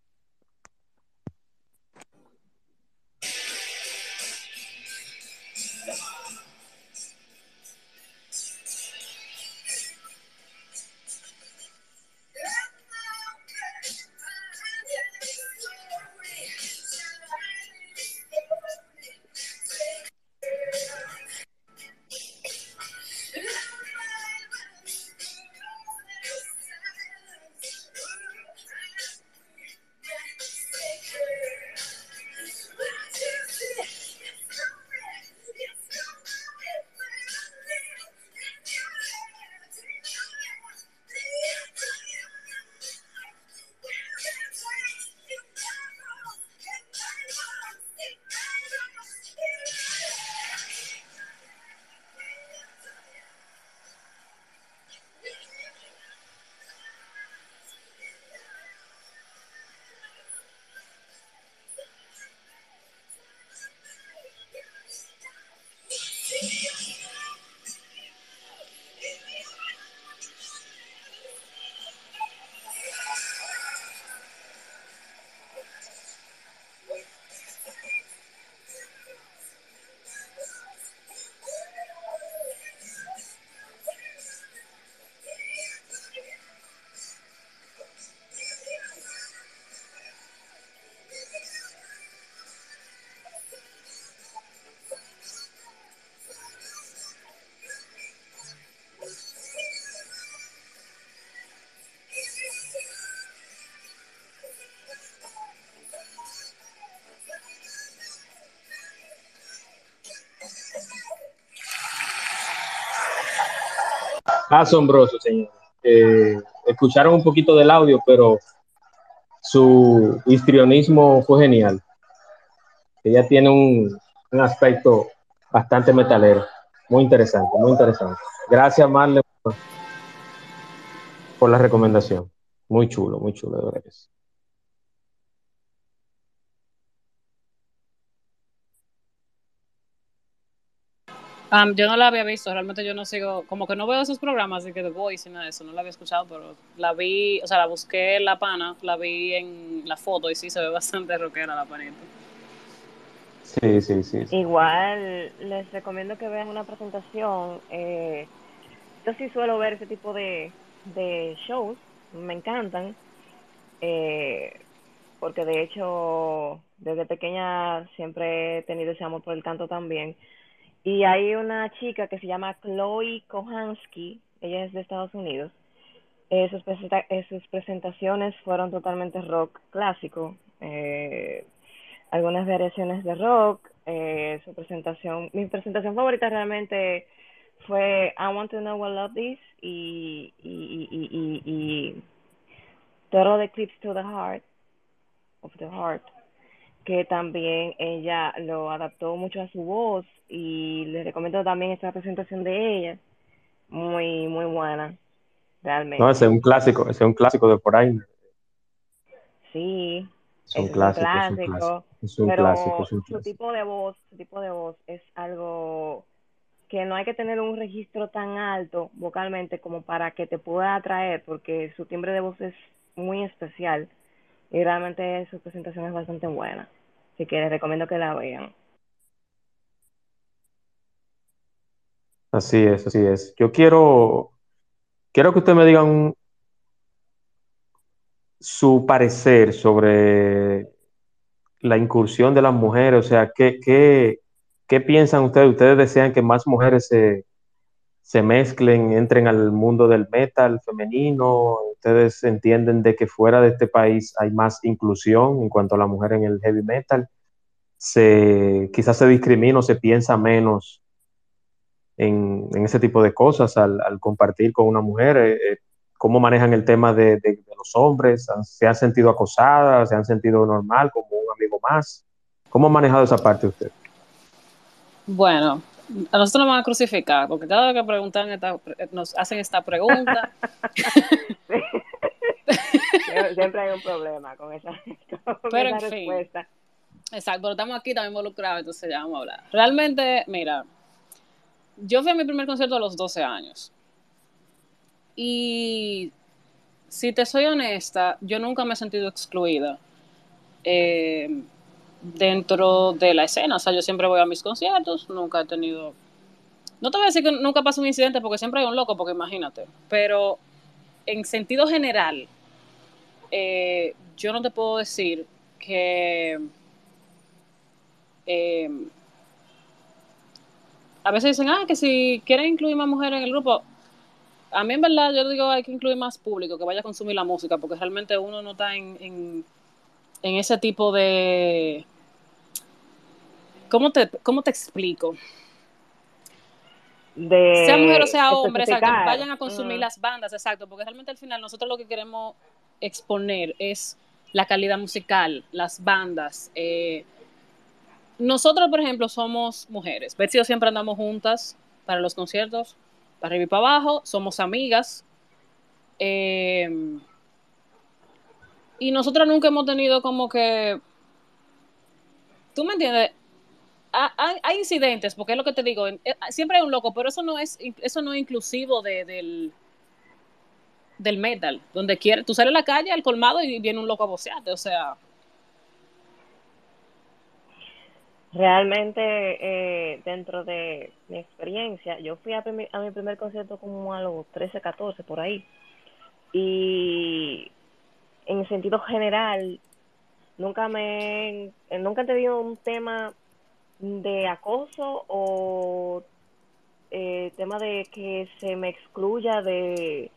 Asombroso, señor. Eh, escucharon un poquito del audio, pero su histrionismo fue genial. Ella tiene un, aspecto bastante metalero. Muy interesante, muy interesante. Gracias, Marle, por, la recomendación. Muy chulo, muy chulo, de verdad. Um, yo no la había visto, realmente yo no sigo, como que no veo esos programas, así que The Voice y nada de eso, no la había escuchado, pero la vi, o sea, la busqué en la pana, la vi en la foto y sí se ve bastante rockera la panita. Sí, sí, sí. sí. Igual les recomiendo que vean una presentación. Eh, yo sí suelo ver ese tipo de, de shows, me encantan, eh, porque de hecho desde pequeña siempre he tenido ese amor por el canto también. Y hay una chica que se llama Chloe Kohansky, ella es de Estados Unidos. Eh, eh, sus presentaciones fueron totalmente rock clásico, eh, algunas variaciones de rock. eh, su presentación, mi presentación favorita realmente fue I Want to Know What Love Is y, y, y, y Total Eclipse to the Heart, of the Heart, que también ella lo adaptó mucho a su voz y les recomiendo también esta presentación de ella, muy, muy buena, realmente. No, ese es un clásico, ese es un clásico de por ahí. Sí, Es un clásico, es un clásico, clásico. Es un pero clásico, es un su tipo de voz, su tipo de voz es algo que no hay que tener un registro tan alto vocalmente como para que te pueda atraer, porque su timbre de voz es muy especial y realmente su presentación es bastante buena. Así que les recomiendo que la vean. Así es, así es. Yo quiero, quiero que usted me diga un- su parecer sobre la incursión de las mujeres, o sea, ¿qué, qué, qué piensan ustedes? ¿Ustedes desean que más mujeres se, se mezclen, entren al mundo del metal femenino? ¿Ustedes entienden de que fuera de este país hay más inclusión en cuanto a la mujer en el heavy metal? Se, quizás se discrimina o se piensa menos en, en ese tipo de cosas al, al compartir con una mujer. eh, eh, ¿Cómo manejan el tema de, de- de los hombres? ¿Han- ¿Se han sentido acosadas? ¿Se han sentido normal como un amigo más? ¿Cómo ha manejado esa parte usted? Bueno, a nosotros nos van a crucificar, porque cada vez que preguntan esta- nos hacen esta pregunta, Sie- Siempre hay un problema con esa, con Pero, esa en fin. respuesta. exacto, pero estamos aquí también involucrados, entonces ya vamos a hablar. Realmente, mira, yo fui a mi primer concierto a los 12 años. Y si te soy honesta, yo nunca me he sentido excluida eh, dentro de la escena. O sea, yo siempre voy a mis conciertos, nunca he tenido... No te voy a decir que nunca pasa un incidente porque siempre hay un loco, porque imagínate. Pero en sentido general, eh, yo no te puedo decir que... eh, a veces dicen, ah, que si quieren incluir más mujeres en el grupo, a mí en verdad yo digo hay que incluir más público que vaya a consumir la música, porque realmente uno no está en, en, en ese tipo de... ¿Cómo te, cómo te explico? De sea mujer o sea hombre, exacto, vayan a consumir Ujú. las bandas, exacto, porque realmente al final nosotros lo que queremos exponer es la calidad musical, las bandas. eh, nosotros, por ejemplo, somos mujeres. Betsy y yo siempre andamos juntas para los conciertos, para arriba y para abajo, somos amigas. eh, y nosotros nunca hemos tenido como que. ¿Tú me entiendes? Ha- Hay, incidentes, porque es lo que te digo, eh, siempre hay un loco, pero eso no es, eso no es inclusivo de- del, del metal, donde quiere, tú sales a la calle al colmado y viene un loco a bocearte, o sea, Realmente, eh, dentro de mi experiencia, yo fui a, mi primer concierto como a los 13, 14, por ahí. Y en sentido general, nunca me, eh, nunca he tenido un tema de acoso o eh, tema de que se me excluya de,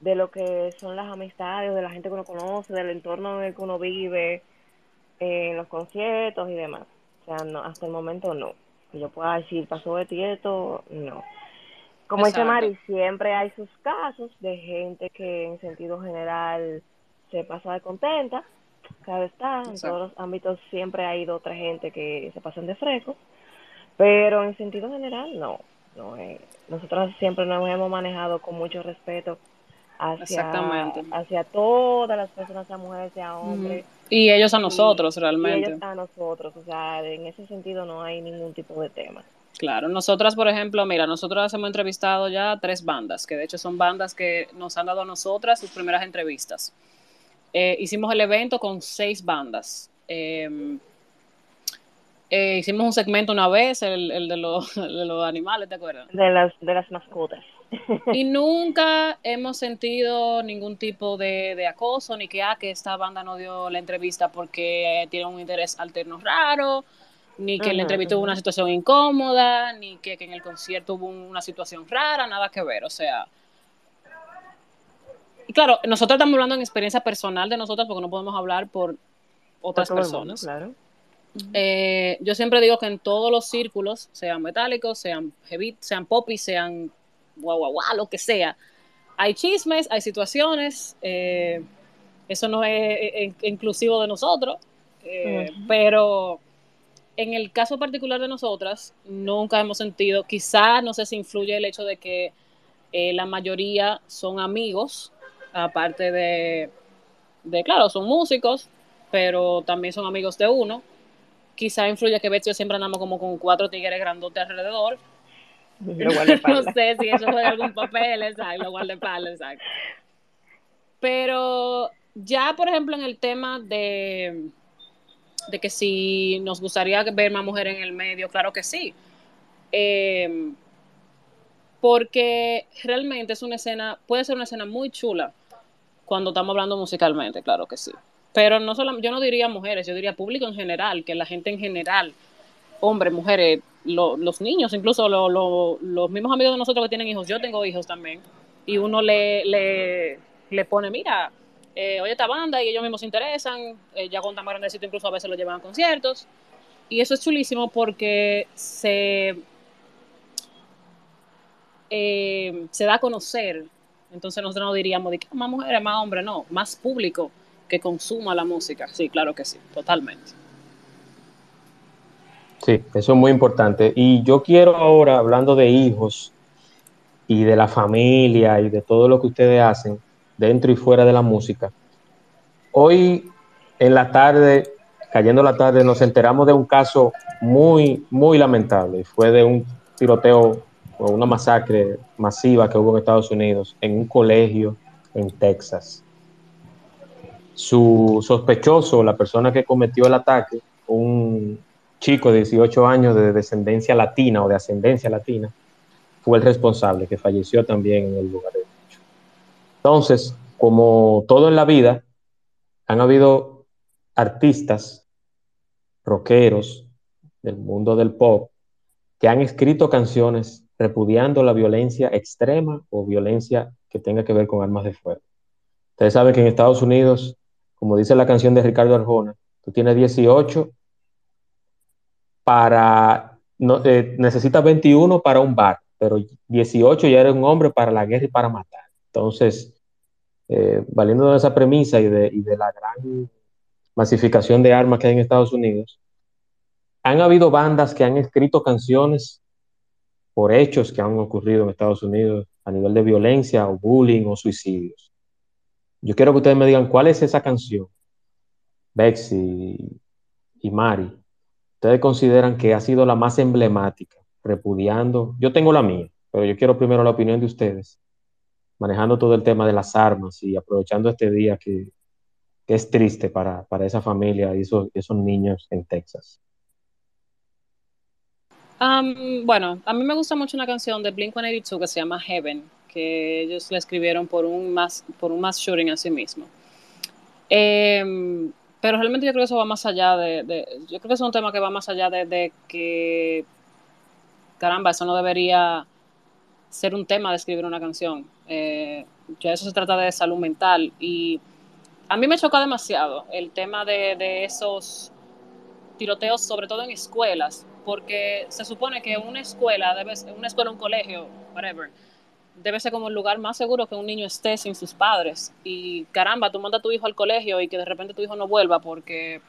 de lo que son las amistades, de la gente que uno conoce, del entorno en el que uno vive, eh, en los conciertos y demás. O sea, no, hasta el momento no. Que yo pueda decir, pasó de ti esto, no. Como dice. Mari, siempre hay sus casos de gente que en sentido general se pasa de contenta. Claro está, en Exacto. todos los ámbitos siempre hay dos o tres gente que se pasan de fresco. Pero en sentido general, no. no eh, nosotros siempre nos hemos manejado con mucho respeto hacia, hacia todas las personas, sea mujer, sea hombre. Y ellos a Y- nosotros y realmente. ellos a nosotros, o sea, en ese sentido no hay ningún tipo de tema. Claro, nosotras, por ejemplo, mira, nosotras hemos entrevistado ya tres bandas, que de hecho son bandas que nos han dado a nosotras sus primeras entrevistas. Eh, hicimos el evento con seis bandas. Eh, eh, hicimos un segmento una vez, el, el de, los, de los animales, ¿te acuerdas? De las, de las mascotas. Y nunca hemos sentido ningún tipo de, de acoso, ni que, ah, que esta banda no dio la entrevista porque tiene un interés alterno raro, ni que la entrevista hubo una situación incómoda, ni que, que en el concierto hubo una situación rara, nada que ver, o sea. Y claro, nosotros estamos hablando en experiencia personal de nosotras porque no podemos hablar por otras Por mundo, personas. claro. Eh, yo siempre digo que en todos los círculos, sean metálicos, sean heavy, sean pop sean guau guau guau, lo que sea, hay chismes, hay situaciones, eh, eso no es eh, eh, inclusivo de nosotros, eh, pero en el caso particular de nosotras, nunca hemos sentido, quizá no sé si influye el hecho de que eh, la mayoría son amigos, aparte de, de, claro, son músicos, pero también son amigos de uno. Quizá influye que Betsy siempre andamos como con cuatro tigres grandotes alrededor. No sé si eso juega algún papel, exacto, lo guardaespaldas, exacto. Pero ya, por ejemplo, en el tema de, de que si nos gustaría ver más mujeres en el medio, claro que sí. Eh, porque realmente es una escena, puede ser una escena muy chula cuando estamos hablando musicalmente, claro que sí. Pero no solo, yo no diría mujeres, yo diría público en general, que la gente en general, hombres, mujeres, lo- los niños, incluso lo- lo- los mismos amigos de nosotros que tienen hijos, yo tengo hijos también, y uno le, le, le pone, mira, eh, oye esta banda y ellos mismos se interesan, eh, ya con tan grandecito incluso a veces lo llevan a conciertos, y eso es chulísimo porque se, eh, se da a conocer. Entonces nosotros no diríamos de más mujeres, más hombres, no, más público que consuma la música. Sí, claro que sí, totalmente. Sí, eso es muy importante. Y yo quiero ahora, hablando de hijos y de la familia y de todo lo que ustedes hacen dentro y fuera de la música, hoy en la tarde, cayendo la tarde, nos enteramos de un caso muy, muy lamentable. Fue de un tiroteo o una masacre masiva que hubo en Estados Unidos en un colegio en Texas. Su sospechoso, la persona que cometió el ataque, un chico de 18 años de descendencia latina o de ascendencia latina, fue el responsable que falleció también en el lugar de hecho. Entonces, como todo en la vida, han habido artistas, rockeros del mundo del pop, que han escrito canciones repudiando la violencia extrema o violencia que tenga que ver con armas de fuego. Ustedes saben que en Estados Unidos, como dice la canción de Ricardo Arjona, tú tienes 18 para, no, eh, necesitas 21 para un bar, pero 18 ya eres un hombre para la guerra y para matar. Entonces, eh, valiendo de esa premisa y de, y de la gran masificación de armas que hay en Estados Unidos, han habido bandas que han escrito canciones por hechos que han ocurrido en Estados Unidos a nivel de violencia o bullying o suicidios. Yo quiero que ustedes me digan cuál es esa canción, Bexy y Mari. Ustedes consideran que ha sido la más emblemática, repudiando. Yo tengo la mía, pero yo quiero primero la opinión de ustedes, manejando todo el tema de las armas y aprovechando este día que, es triste para, para esa familia y esos, esos niños en Texas. Bueno, a mí me gusta mucho una canción de Blink-182 que se llama Heaven, que ellos la escribieron por un mass, por un mass shooting a sí mismo. Eh, pero realmente yo creo que eso va más allá de, de, yo creo que es un tema que va más allá de, de, que, caramba, eso no debería ser un tema de escribir una canción. Eh, ya eso se trata de salud mental y a mí me choca demasiado el tema de, de esos tiroteos, sobre todo en escuelas, porque se supone que una escuela, debe, una escuela, un colegio, whatever, debe ser como el lugar más seguro que un niño esté sin sus padres. Y caramba, tú mandas a tu hijo al colegio y que de repente tu hijo no vuelva porque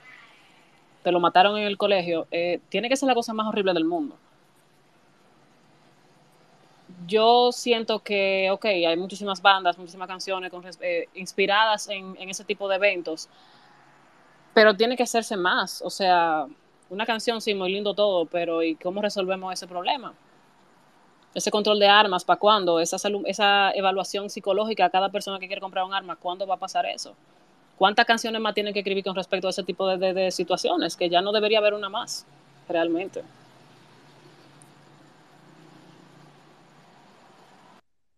te lo mataron en el colegio, eh, tiene que ser la cosa más horrible del mundo. Yo siento que, ok, hay muchísimas bandas, muchísimas canciones eh, inspiradas en ese tipo de eventos, pero tiene que hacerse más. O sea, una canción sí, muy lindo todo, pero ¿y cómo resolvemos ese problema? Ese control de armas, ¿para cuándo? Esa, salud, esa evaluación psicológica a cada persona que quiere comprar un arma, ¿cuándo va a pasar eso? ¿Cuántas canciones más tienen que escribir con respecto a ese tipo de, de, de situaciones? Que ya no debería haber una más, realmente.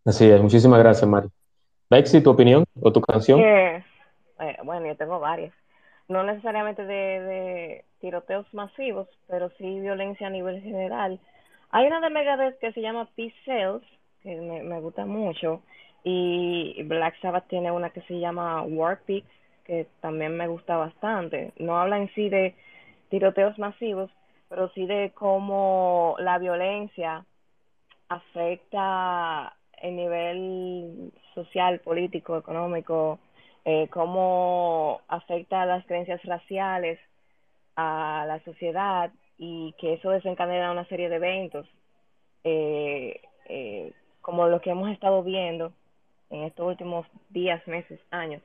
Así es, muchísimas gracias, Mari. Bexy, ¿tu opinión o tu canción? Eh, eh, bueno, yo tengo varias. No necesariamente de, de, tiroteos masivos, pero sí violencia a nivel general. Hay una de Megadeth que se llama Peace Sales, que me, gusta mucho, y Black Sabbath tiene una que se llama War Pigs, que también me gusta bastante. No habla en sí de tiroteos masivos, pero sí de cómo la violencia afecta el nivel social, político, económico, eh, cómo afecta a las creencias raciales, a la sociedad y que eso desencadena una serie de eventos, eh, eh, como lo que hemos estado viendo en estos últimos días, meses, años,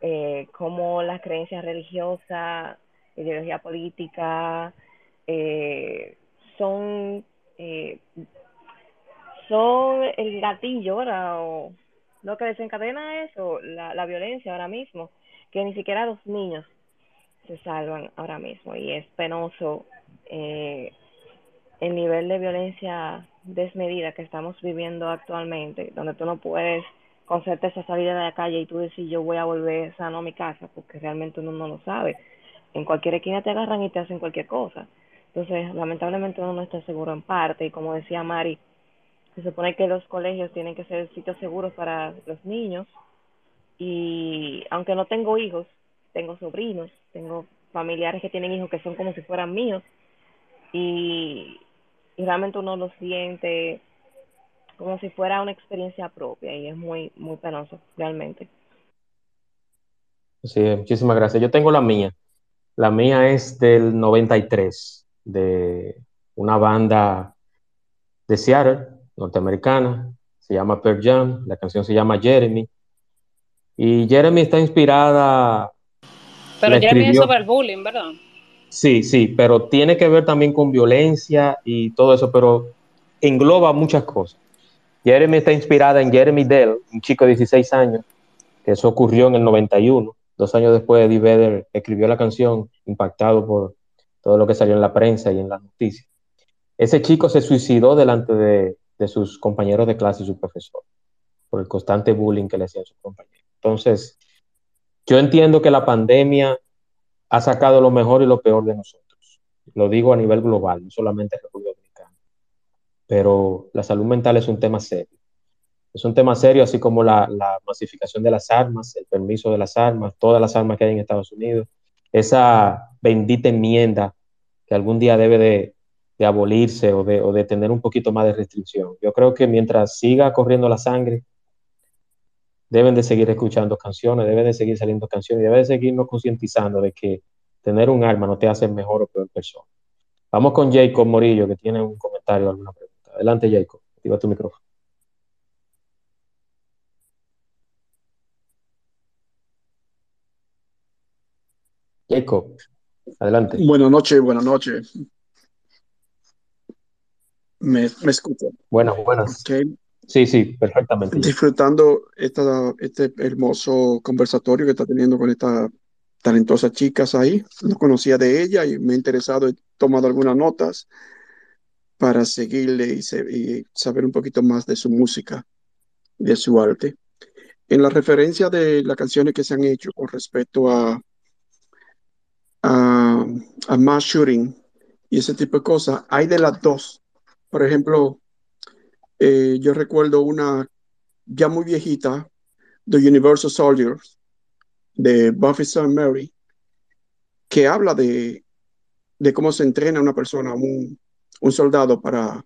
eh, como las creencias religiosas, ideología política, eh, son eh, son el gatillo ¿verdad? o lo que desencadena eso, la, la violencia ahora mismo, que ni siquiera los niños se salvan ahora mismo y es penoso eh, el nivel de violencia desmedida que estamos viviendo actualmente, donde tú no puedes con certeza salir a la calle y tú decir yo voy a volver sano a mi casa, porque realmente uno no lo sabe. En cualquier esquina te agarran y te hacen cualquier cosa. Entonces, lamentablemente uno no está seguro en parte y como decía Mari, se supone que los colegios tienen que ser sitios seguros para los niños y aunque no tengo hijos, tengo sobrinos, tengo familiares que tienen hijos que son como si fueran míos y, y realmente uno lo siente como si fuera una experiencia propia y es muy muy penoso realmente. Sí, muchísimas gracias. Yo tengo la mía. La mía es del 93, de una banda de Seattle, norteamericana, se llama Pearl Jam, la canción se llama Jeremy. Y Jeremy está inspirada. Pero Jeremy es sobre el bullying, ¿verdad? Sí, sí, pero tiene que ver también con violencia y todo eso, pero engloba muchas cosas. Jeremy está inspirada en Jeremy Dell, un chico de 16 años, que eso ocurrió en el 91. Dos años después, Eddie Vedder escribió la canción, impactado por todo lo que salió en la prensa y en las noticias. Ese chico se suicidó delante de, de sus compañeros de clase y su profesor, por el constante bullying que le hacían sus compañeros. Entonces, yo entiendo que la pandemia ha sacado lo mejor y lo peor de nosotros. Lo digo a nivel global, no solamente en República Dominicana. Pero la salud mental es un tema serio. Es un tema serio, así como la, la masificación de las armas, el permiso de las armas, todas las armas que hay en Estados Unidos, esa bendita enmienda que algún día debe de, abolirse o de tener un poquito más de restricción. Yo creo que mientras siga corriendo la sangre, deben de seguir escuchando canciones, deben de seguir saliendo canciones, deben de seguirnos concientizando de que tener un arma no te hace mejor o peor persona. Vamos con Jacob Morillo, que tiene un comentario o alguna pregunta. Adelante, Jacob. Activa tu micrófono. Jacob, adelante. Buenas noches, buenas noches. Me, me escuchan. Buenas, buenas. Ok. Sí, sí, perfectamente. Disfrutando esta, este hermoso conversatorio que está teniendo con estas talentosas chicas ahí. No conocía de ella y me he interesado, he tomado algunas notas para seguirle y, se- y saber un poquito más de su música, de su arte. En la referencia de las canciones que se han hecho con respecto a, a, a mass shooting y ese tipo de cosas, hay de las dos. Por ejemplo, eh, yo recuerdo una ya muy viejita, The Universal Soldiers, de Buffy St. Mary, que habla de, de cómo se entrena una persona, un, un soldado para,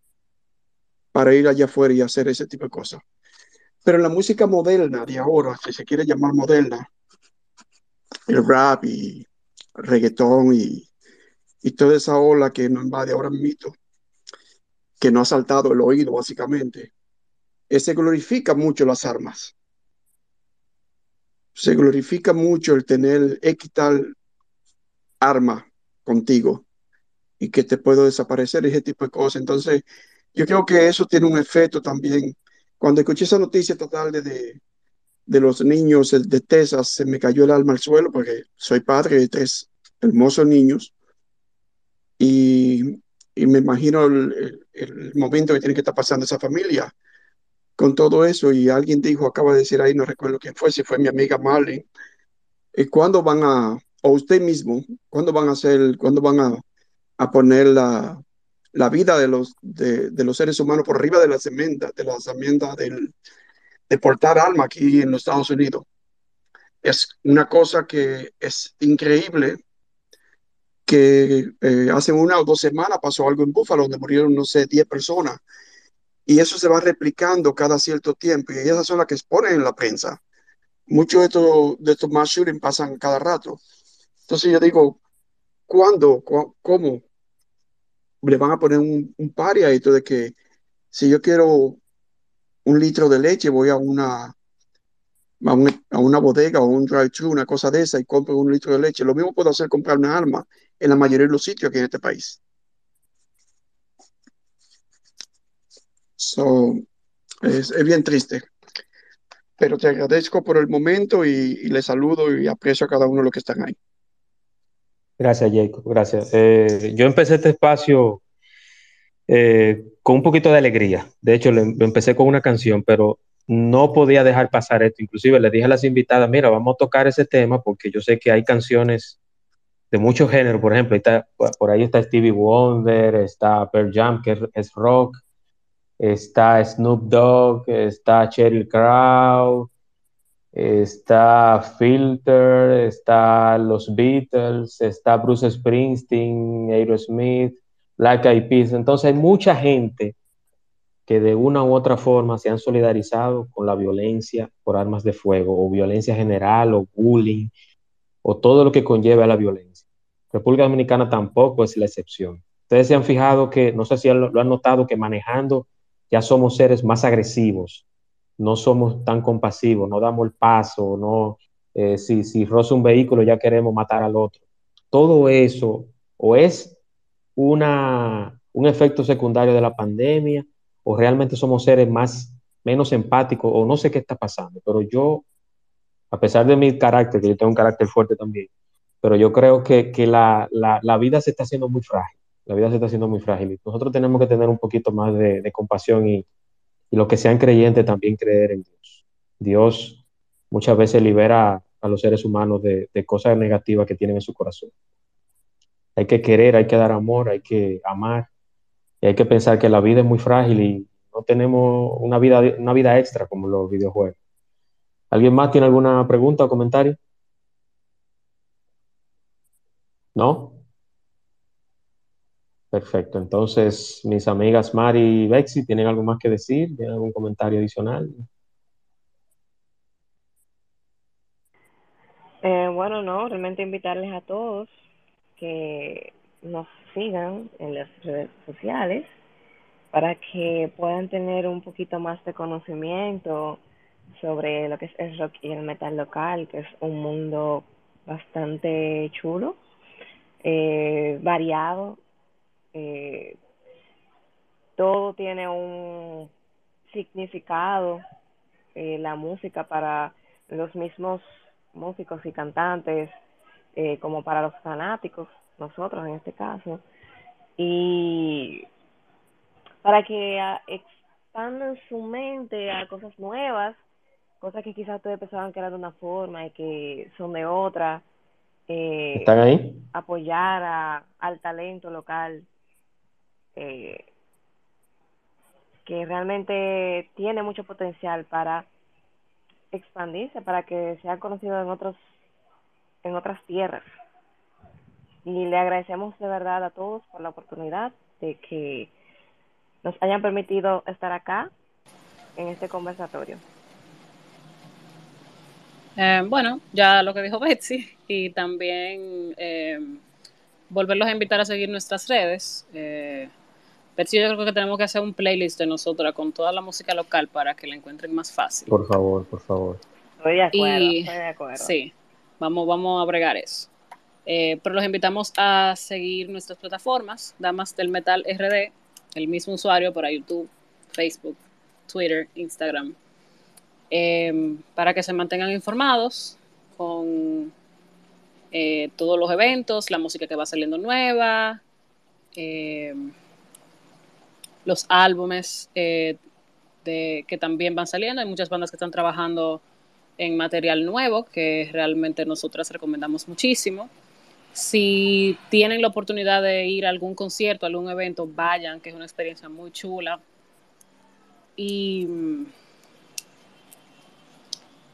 para ir allá afuera y hacer ese tipo de cosas. Pero en la música moderna de ahora, si se quiere llamar moderna, el rap y reggaetón y, y toda esa ola que nos invade ahora mismo, que no ha saltado el oído básicamente, eh, se glorifica mucho las armas. Se glorifica mucho el tener X tal arma contigo y que te puedo desaparecer, ese tipo de cosas. Entonces, yo creo que eso tiene un efecto también. Cuando escuché esa noticia tarde de, de los niños de Texas, se me cayó el alma al suelo porque soy padre de tres hermosos niños y, y me imagino el, el, momento que tiene que estar pasando esa familia con todo eso. Y alguien dijo, acaba de decir ahí, no recuerdo quién fue, si fue mi amiga Marlene, ¿y cuándo van a, o usted mismo, cuándo van a hacer, cuándo van a, a poner la, la vida de los, de, de los seres humanos por arriba de las enmiendas, de las enmiendas de portar alma aquí en los Estados Unidos? Es una cosa que es increíble que eh, hace una o dos semanas pasó algo en Búfalo donde murieron, no sé, 10 personas. Y eso se va replicando cada cierto tiempo y esas son las que exponen en la prensa. Muchos de estos, de estos mass shootings pasan cada rato. Entonces yo digo, ¿cuándo? cu- ¿Cómo? Le van a poner un, un pari a esto de que si yo quiero un litro de leche, voy a una, a, un- a una bodega o un drive-thru, una cosa de esa, y compro un litro de leche. Lo mismo puedo hacer comprar una arma en la mayoría de los sitios aquí en este país. So, es, es bien triste. Pero te agradezco por el momento y, y le saludo y aprecio a cada uno de los que están ahí. Gracias, Jacob. Gracias. Eh, yo empecé este espacio eh, con un poquito de alegría. De hecho, lo empecé con una canción, pero no podía dejar pasar esto. Inclusive le dije a las invitadas, mira, vamos a tocar ese tema porque yo sé que hay canciones de muchos géneros. Por ejemplo, por ahí está Stevie Wonder, está Pearl Jam, que es, es rock, está Snoop Dogg, está Cheryl Crow, está Filter, está los Beatles, está Bruce Springsteen, Aerosmith, Black Eyed Peas. Entonces hay mucha gente que de una u otra forma se han solidarizado con la violencia por armas de fuego o violencia general o bullying o todo lo que conlleva a la violencia. República Dominicana tampoco es la excepción. Ustedes se han fijado que, no sé si lo, lo han notado, que manejando ya somos seres más agresivos, no somos tan compasivos, no damos el paso, no, eh, si, si roza un vehículo ya queremos matar al otro. Todo eso o es una, un efecto secundario de la pandemia o realmente somos seres más, menos empáticos o no sé qué está pasando, pero yo, a pesar de mi carácter, que yo tengo un carácter fuerte también, pero yo creo que, que la, la, la vida se está haciendo muy frágil, la vida se está haciendo muy frágil y nosotros tenemos que tener un poquito más de, compasión y, y los que sean creyentes también creer en Dios. Dios muchas veces libera a los seres humanos de, de cosas negativas que tienen en su corazón. Hay que querer, hay que dar amor, hay que amar y hay que pensar que la vida es muy frágil y no tenemos una vida, una vida extra como los videojuegos. ¿Alguien más tiene alguna pregunta o comentario? ¿No? Perfecto. Entonces, mis amigas Mari y Bexy, ¿tienen algo más que decir? ¿Tienen algún comentario adicional? Eh, bueno, no, realmente invitarles a todos que nos sigan en las redes sociales para que puedan tener un poquito más de conocimiento sobre lo que es el rock y el metal local, que es un mundo bastante chulo, eh, variado, eh, todo tiene un significado, eh, la música para los mismos músicos y cantantes, eh, como para los fanáticos, nosotros en este caso, y para que ah, expandan su mente a cosas nuevas, cosas que quizás ustedes pensaban que eran de una forma y que son de otra, eh, ¿Están ahí? apoyar a, al talento local eh, que realmente tiene mucho potencial para expandirse, para que sea conocido en otros en otras tierras. Y le agradecemos de verdad a todos por la oportunidad de que nos hayan permitido estar acá en este conversatorio. Eh, bueno, ya lo que dijo Betsy y también eh, volverlos a invitar a seguir nuestras redes. Eh, Betsy, yo creo que tenemos que hacer un playlist de nosotras con toda la música local para que la encuentren más fácil. Por favor, por favor. Estoy de acuerdo, Y- estoy de acuerdo. Sí, vamos, vamos a bregar eso. Eh, pero los invitamos a seguir nuestras plataformas, Damas del Metal RD, el mismo usuario para YouTube, Facebook, Twitter, Instagram, eh, para que se mantengan informados con eh, todos los eventos, la música que va saliendo nueva, eh, los álbumes eh, que también van saliendo. Hay muchas bandas que están trabajando en material nuevo que realmente nosotras recomendamos muchísimo. Si tienen la oportunidad de ir a algún concierto, a algún evento, vayan, que es una experiencia muy chula. Y,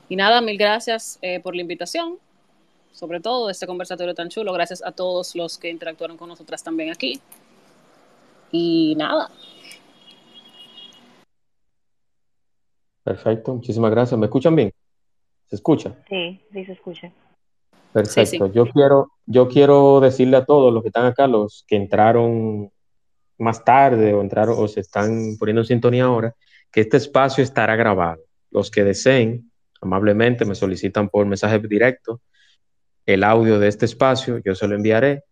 y nada, mil gracias por la invitación, sobre todo este conversatorio tan chulo. Gracias a todos los que interactuaron con nosotras también aquí. Y nada, Perfecto, muchísimas gracias. ¿Me escuchan bien? ¿Se escucha? Sí, sí se escucha. Perfecto. sí. Yo quiero, yo quiero decirle a todos los que están acá, los que entraron más tarde o entraron o se están poniendo en sintonía ahora, que este espacio estará grabado. Los que deseen, amablemente me solicitan por mensaje directo el audio de este espacio, yo se lo enviaré,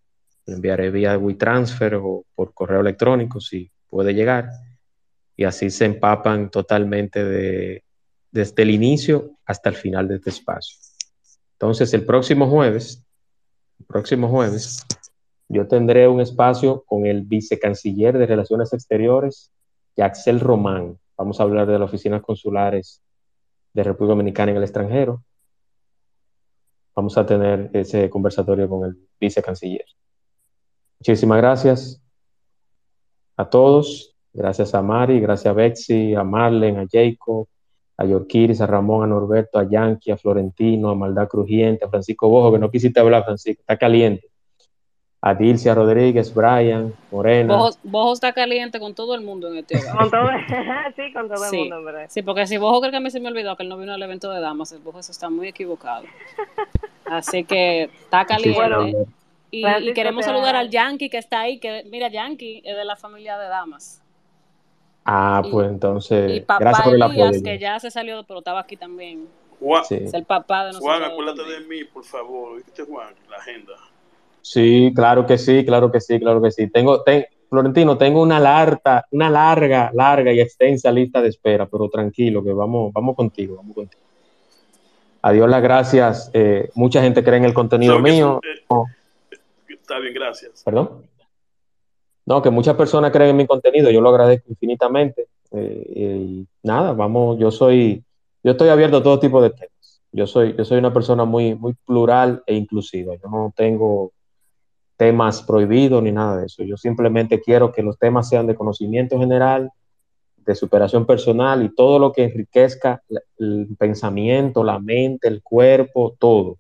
lo enviaré vía WeTransfer o por correo electrónico si puede llegar, y así se empapan totalmente de, desde el inicio hasta el final de este espacio. Entonces, el próximo jueves, próximo jueves, yo tendré un espacio con el vicecanciller de Relaciones Exteriores, Yaxel Román. Vamos a hablar de las oficinas consulares de República Dominicana en el extranjero. Vamos a tener ese conversatorio con el vicecanciller. Muchísimas gracias a todos. Gracias a Mari, gracias a Betsy, a Marlen, a Jacob, a Yorkiris, a Ramón, a Norberto, a Yankee, a Florentino, a Maldad Crujiente, a Francisco Bojo, que no quisiste hablar, Francisco, está caliente. A Dilcia Rodríguez, Brian, Morena. Bojo, Bojo está caliente con todo el mundo en este hogar. Con todo, sí, con todo Sí, el mundo, en verdad. sí, porque si Bojo cree que a mí se me olvidó que él no vino al evento de damas, el Bojo se está muy equivocado. Así que está caliente. Bueno, y, queremos saludar da- al Yankee que está ahí, que mira, Yankee es de la familia de damas. Ah, Y- pues entonces, Y papá gracias por el Elías, apoyo. que ya se salió, pero estaba aquí también. Juan, Sí. Es el papá de nosotros. Juan, acuérdate también. de mí, por favor. ¿Viste, Juan? La agenda. Sí, claro que sí, claro que sí, claro que sí. Tengo, ten- Florentino, tengo una larga, una larga, larga y extensa lista de espera, pero tranquilo, que vamos, vamos contigo, vamos contigo. Adiós las gracias. eh, mucha gente cree en el contenido mío. eh, No, Está bien, gracias. Perdón. No, que muchas personas creen en mi contenido, yo lo agradezco infinitamente. Eh, y nada, vamos, yo soy, yo estoy abierto a todo tipo de temas. Yo soy, yo soy una persona muy, muy plural e inclusiva. Yo no tengo temas prohibidos ni nada de eso. Yo simplemente quiero que los temas sean de conocimiento general, de superación personal y todo lo que enriquezca el pensamiento, la mente, el cuerpo, todo.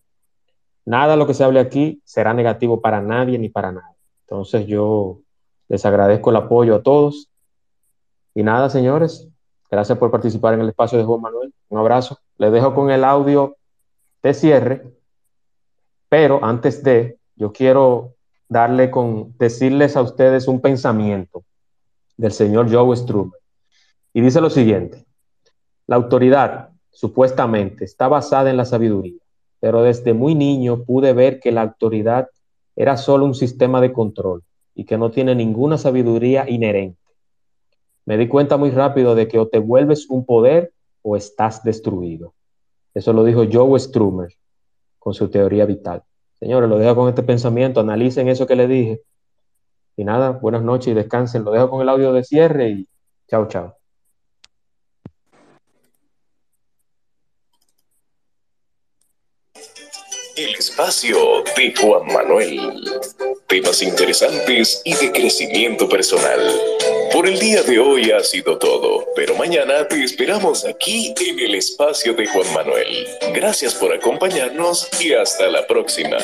Nada de lo que se hable aquí será negativo para nadie ni para nada. Entonces yo les agradezco el apoyo a todos. Y nada, señores, gracias por participar en el espacio de Juan Manuel. Un abrazo. Les dejo con el audio de cierre, pero antes de, yo quiero darle con, decirles a ustedes un pensamiento del señor Joe Strummer. Y dice lo siguiente, la autoridad supuestamente está basada en la sabiduría, pero desde muy niño pude ver que la autoridad era solo un sistema de control y que no tiene ninguna sabiduría inherente. Me di cuenta muy rápido de que o te vuelves un poder o estás destruido. Eso lo dijo Joe Strummer con su teoría vital. Señores, lo dejo con este pensamiento, analicen eso que le dije. Y nada, buenas noches y descansen. Lo dejo con el audio de cierre y chao, chao. El espacio de Juan Manuel. Temas interesantes y de crecimiento personal. Por el día de hoy ha sido todo, pero mañana te esperamos aquí en el espacio de Juan Manuel. Gracias por acompañarnos y hasta la próxima.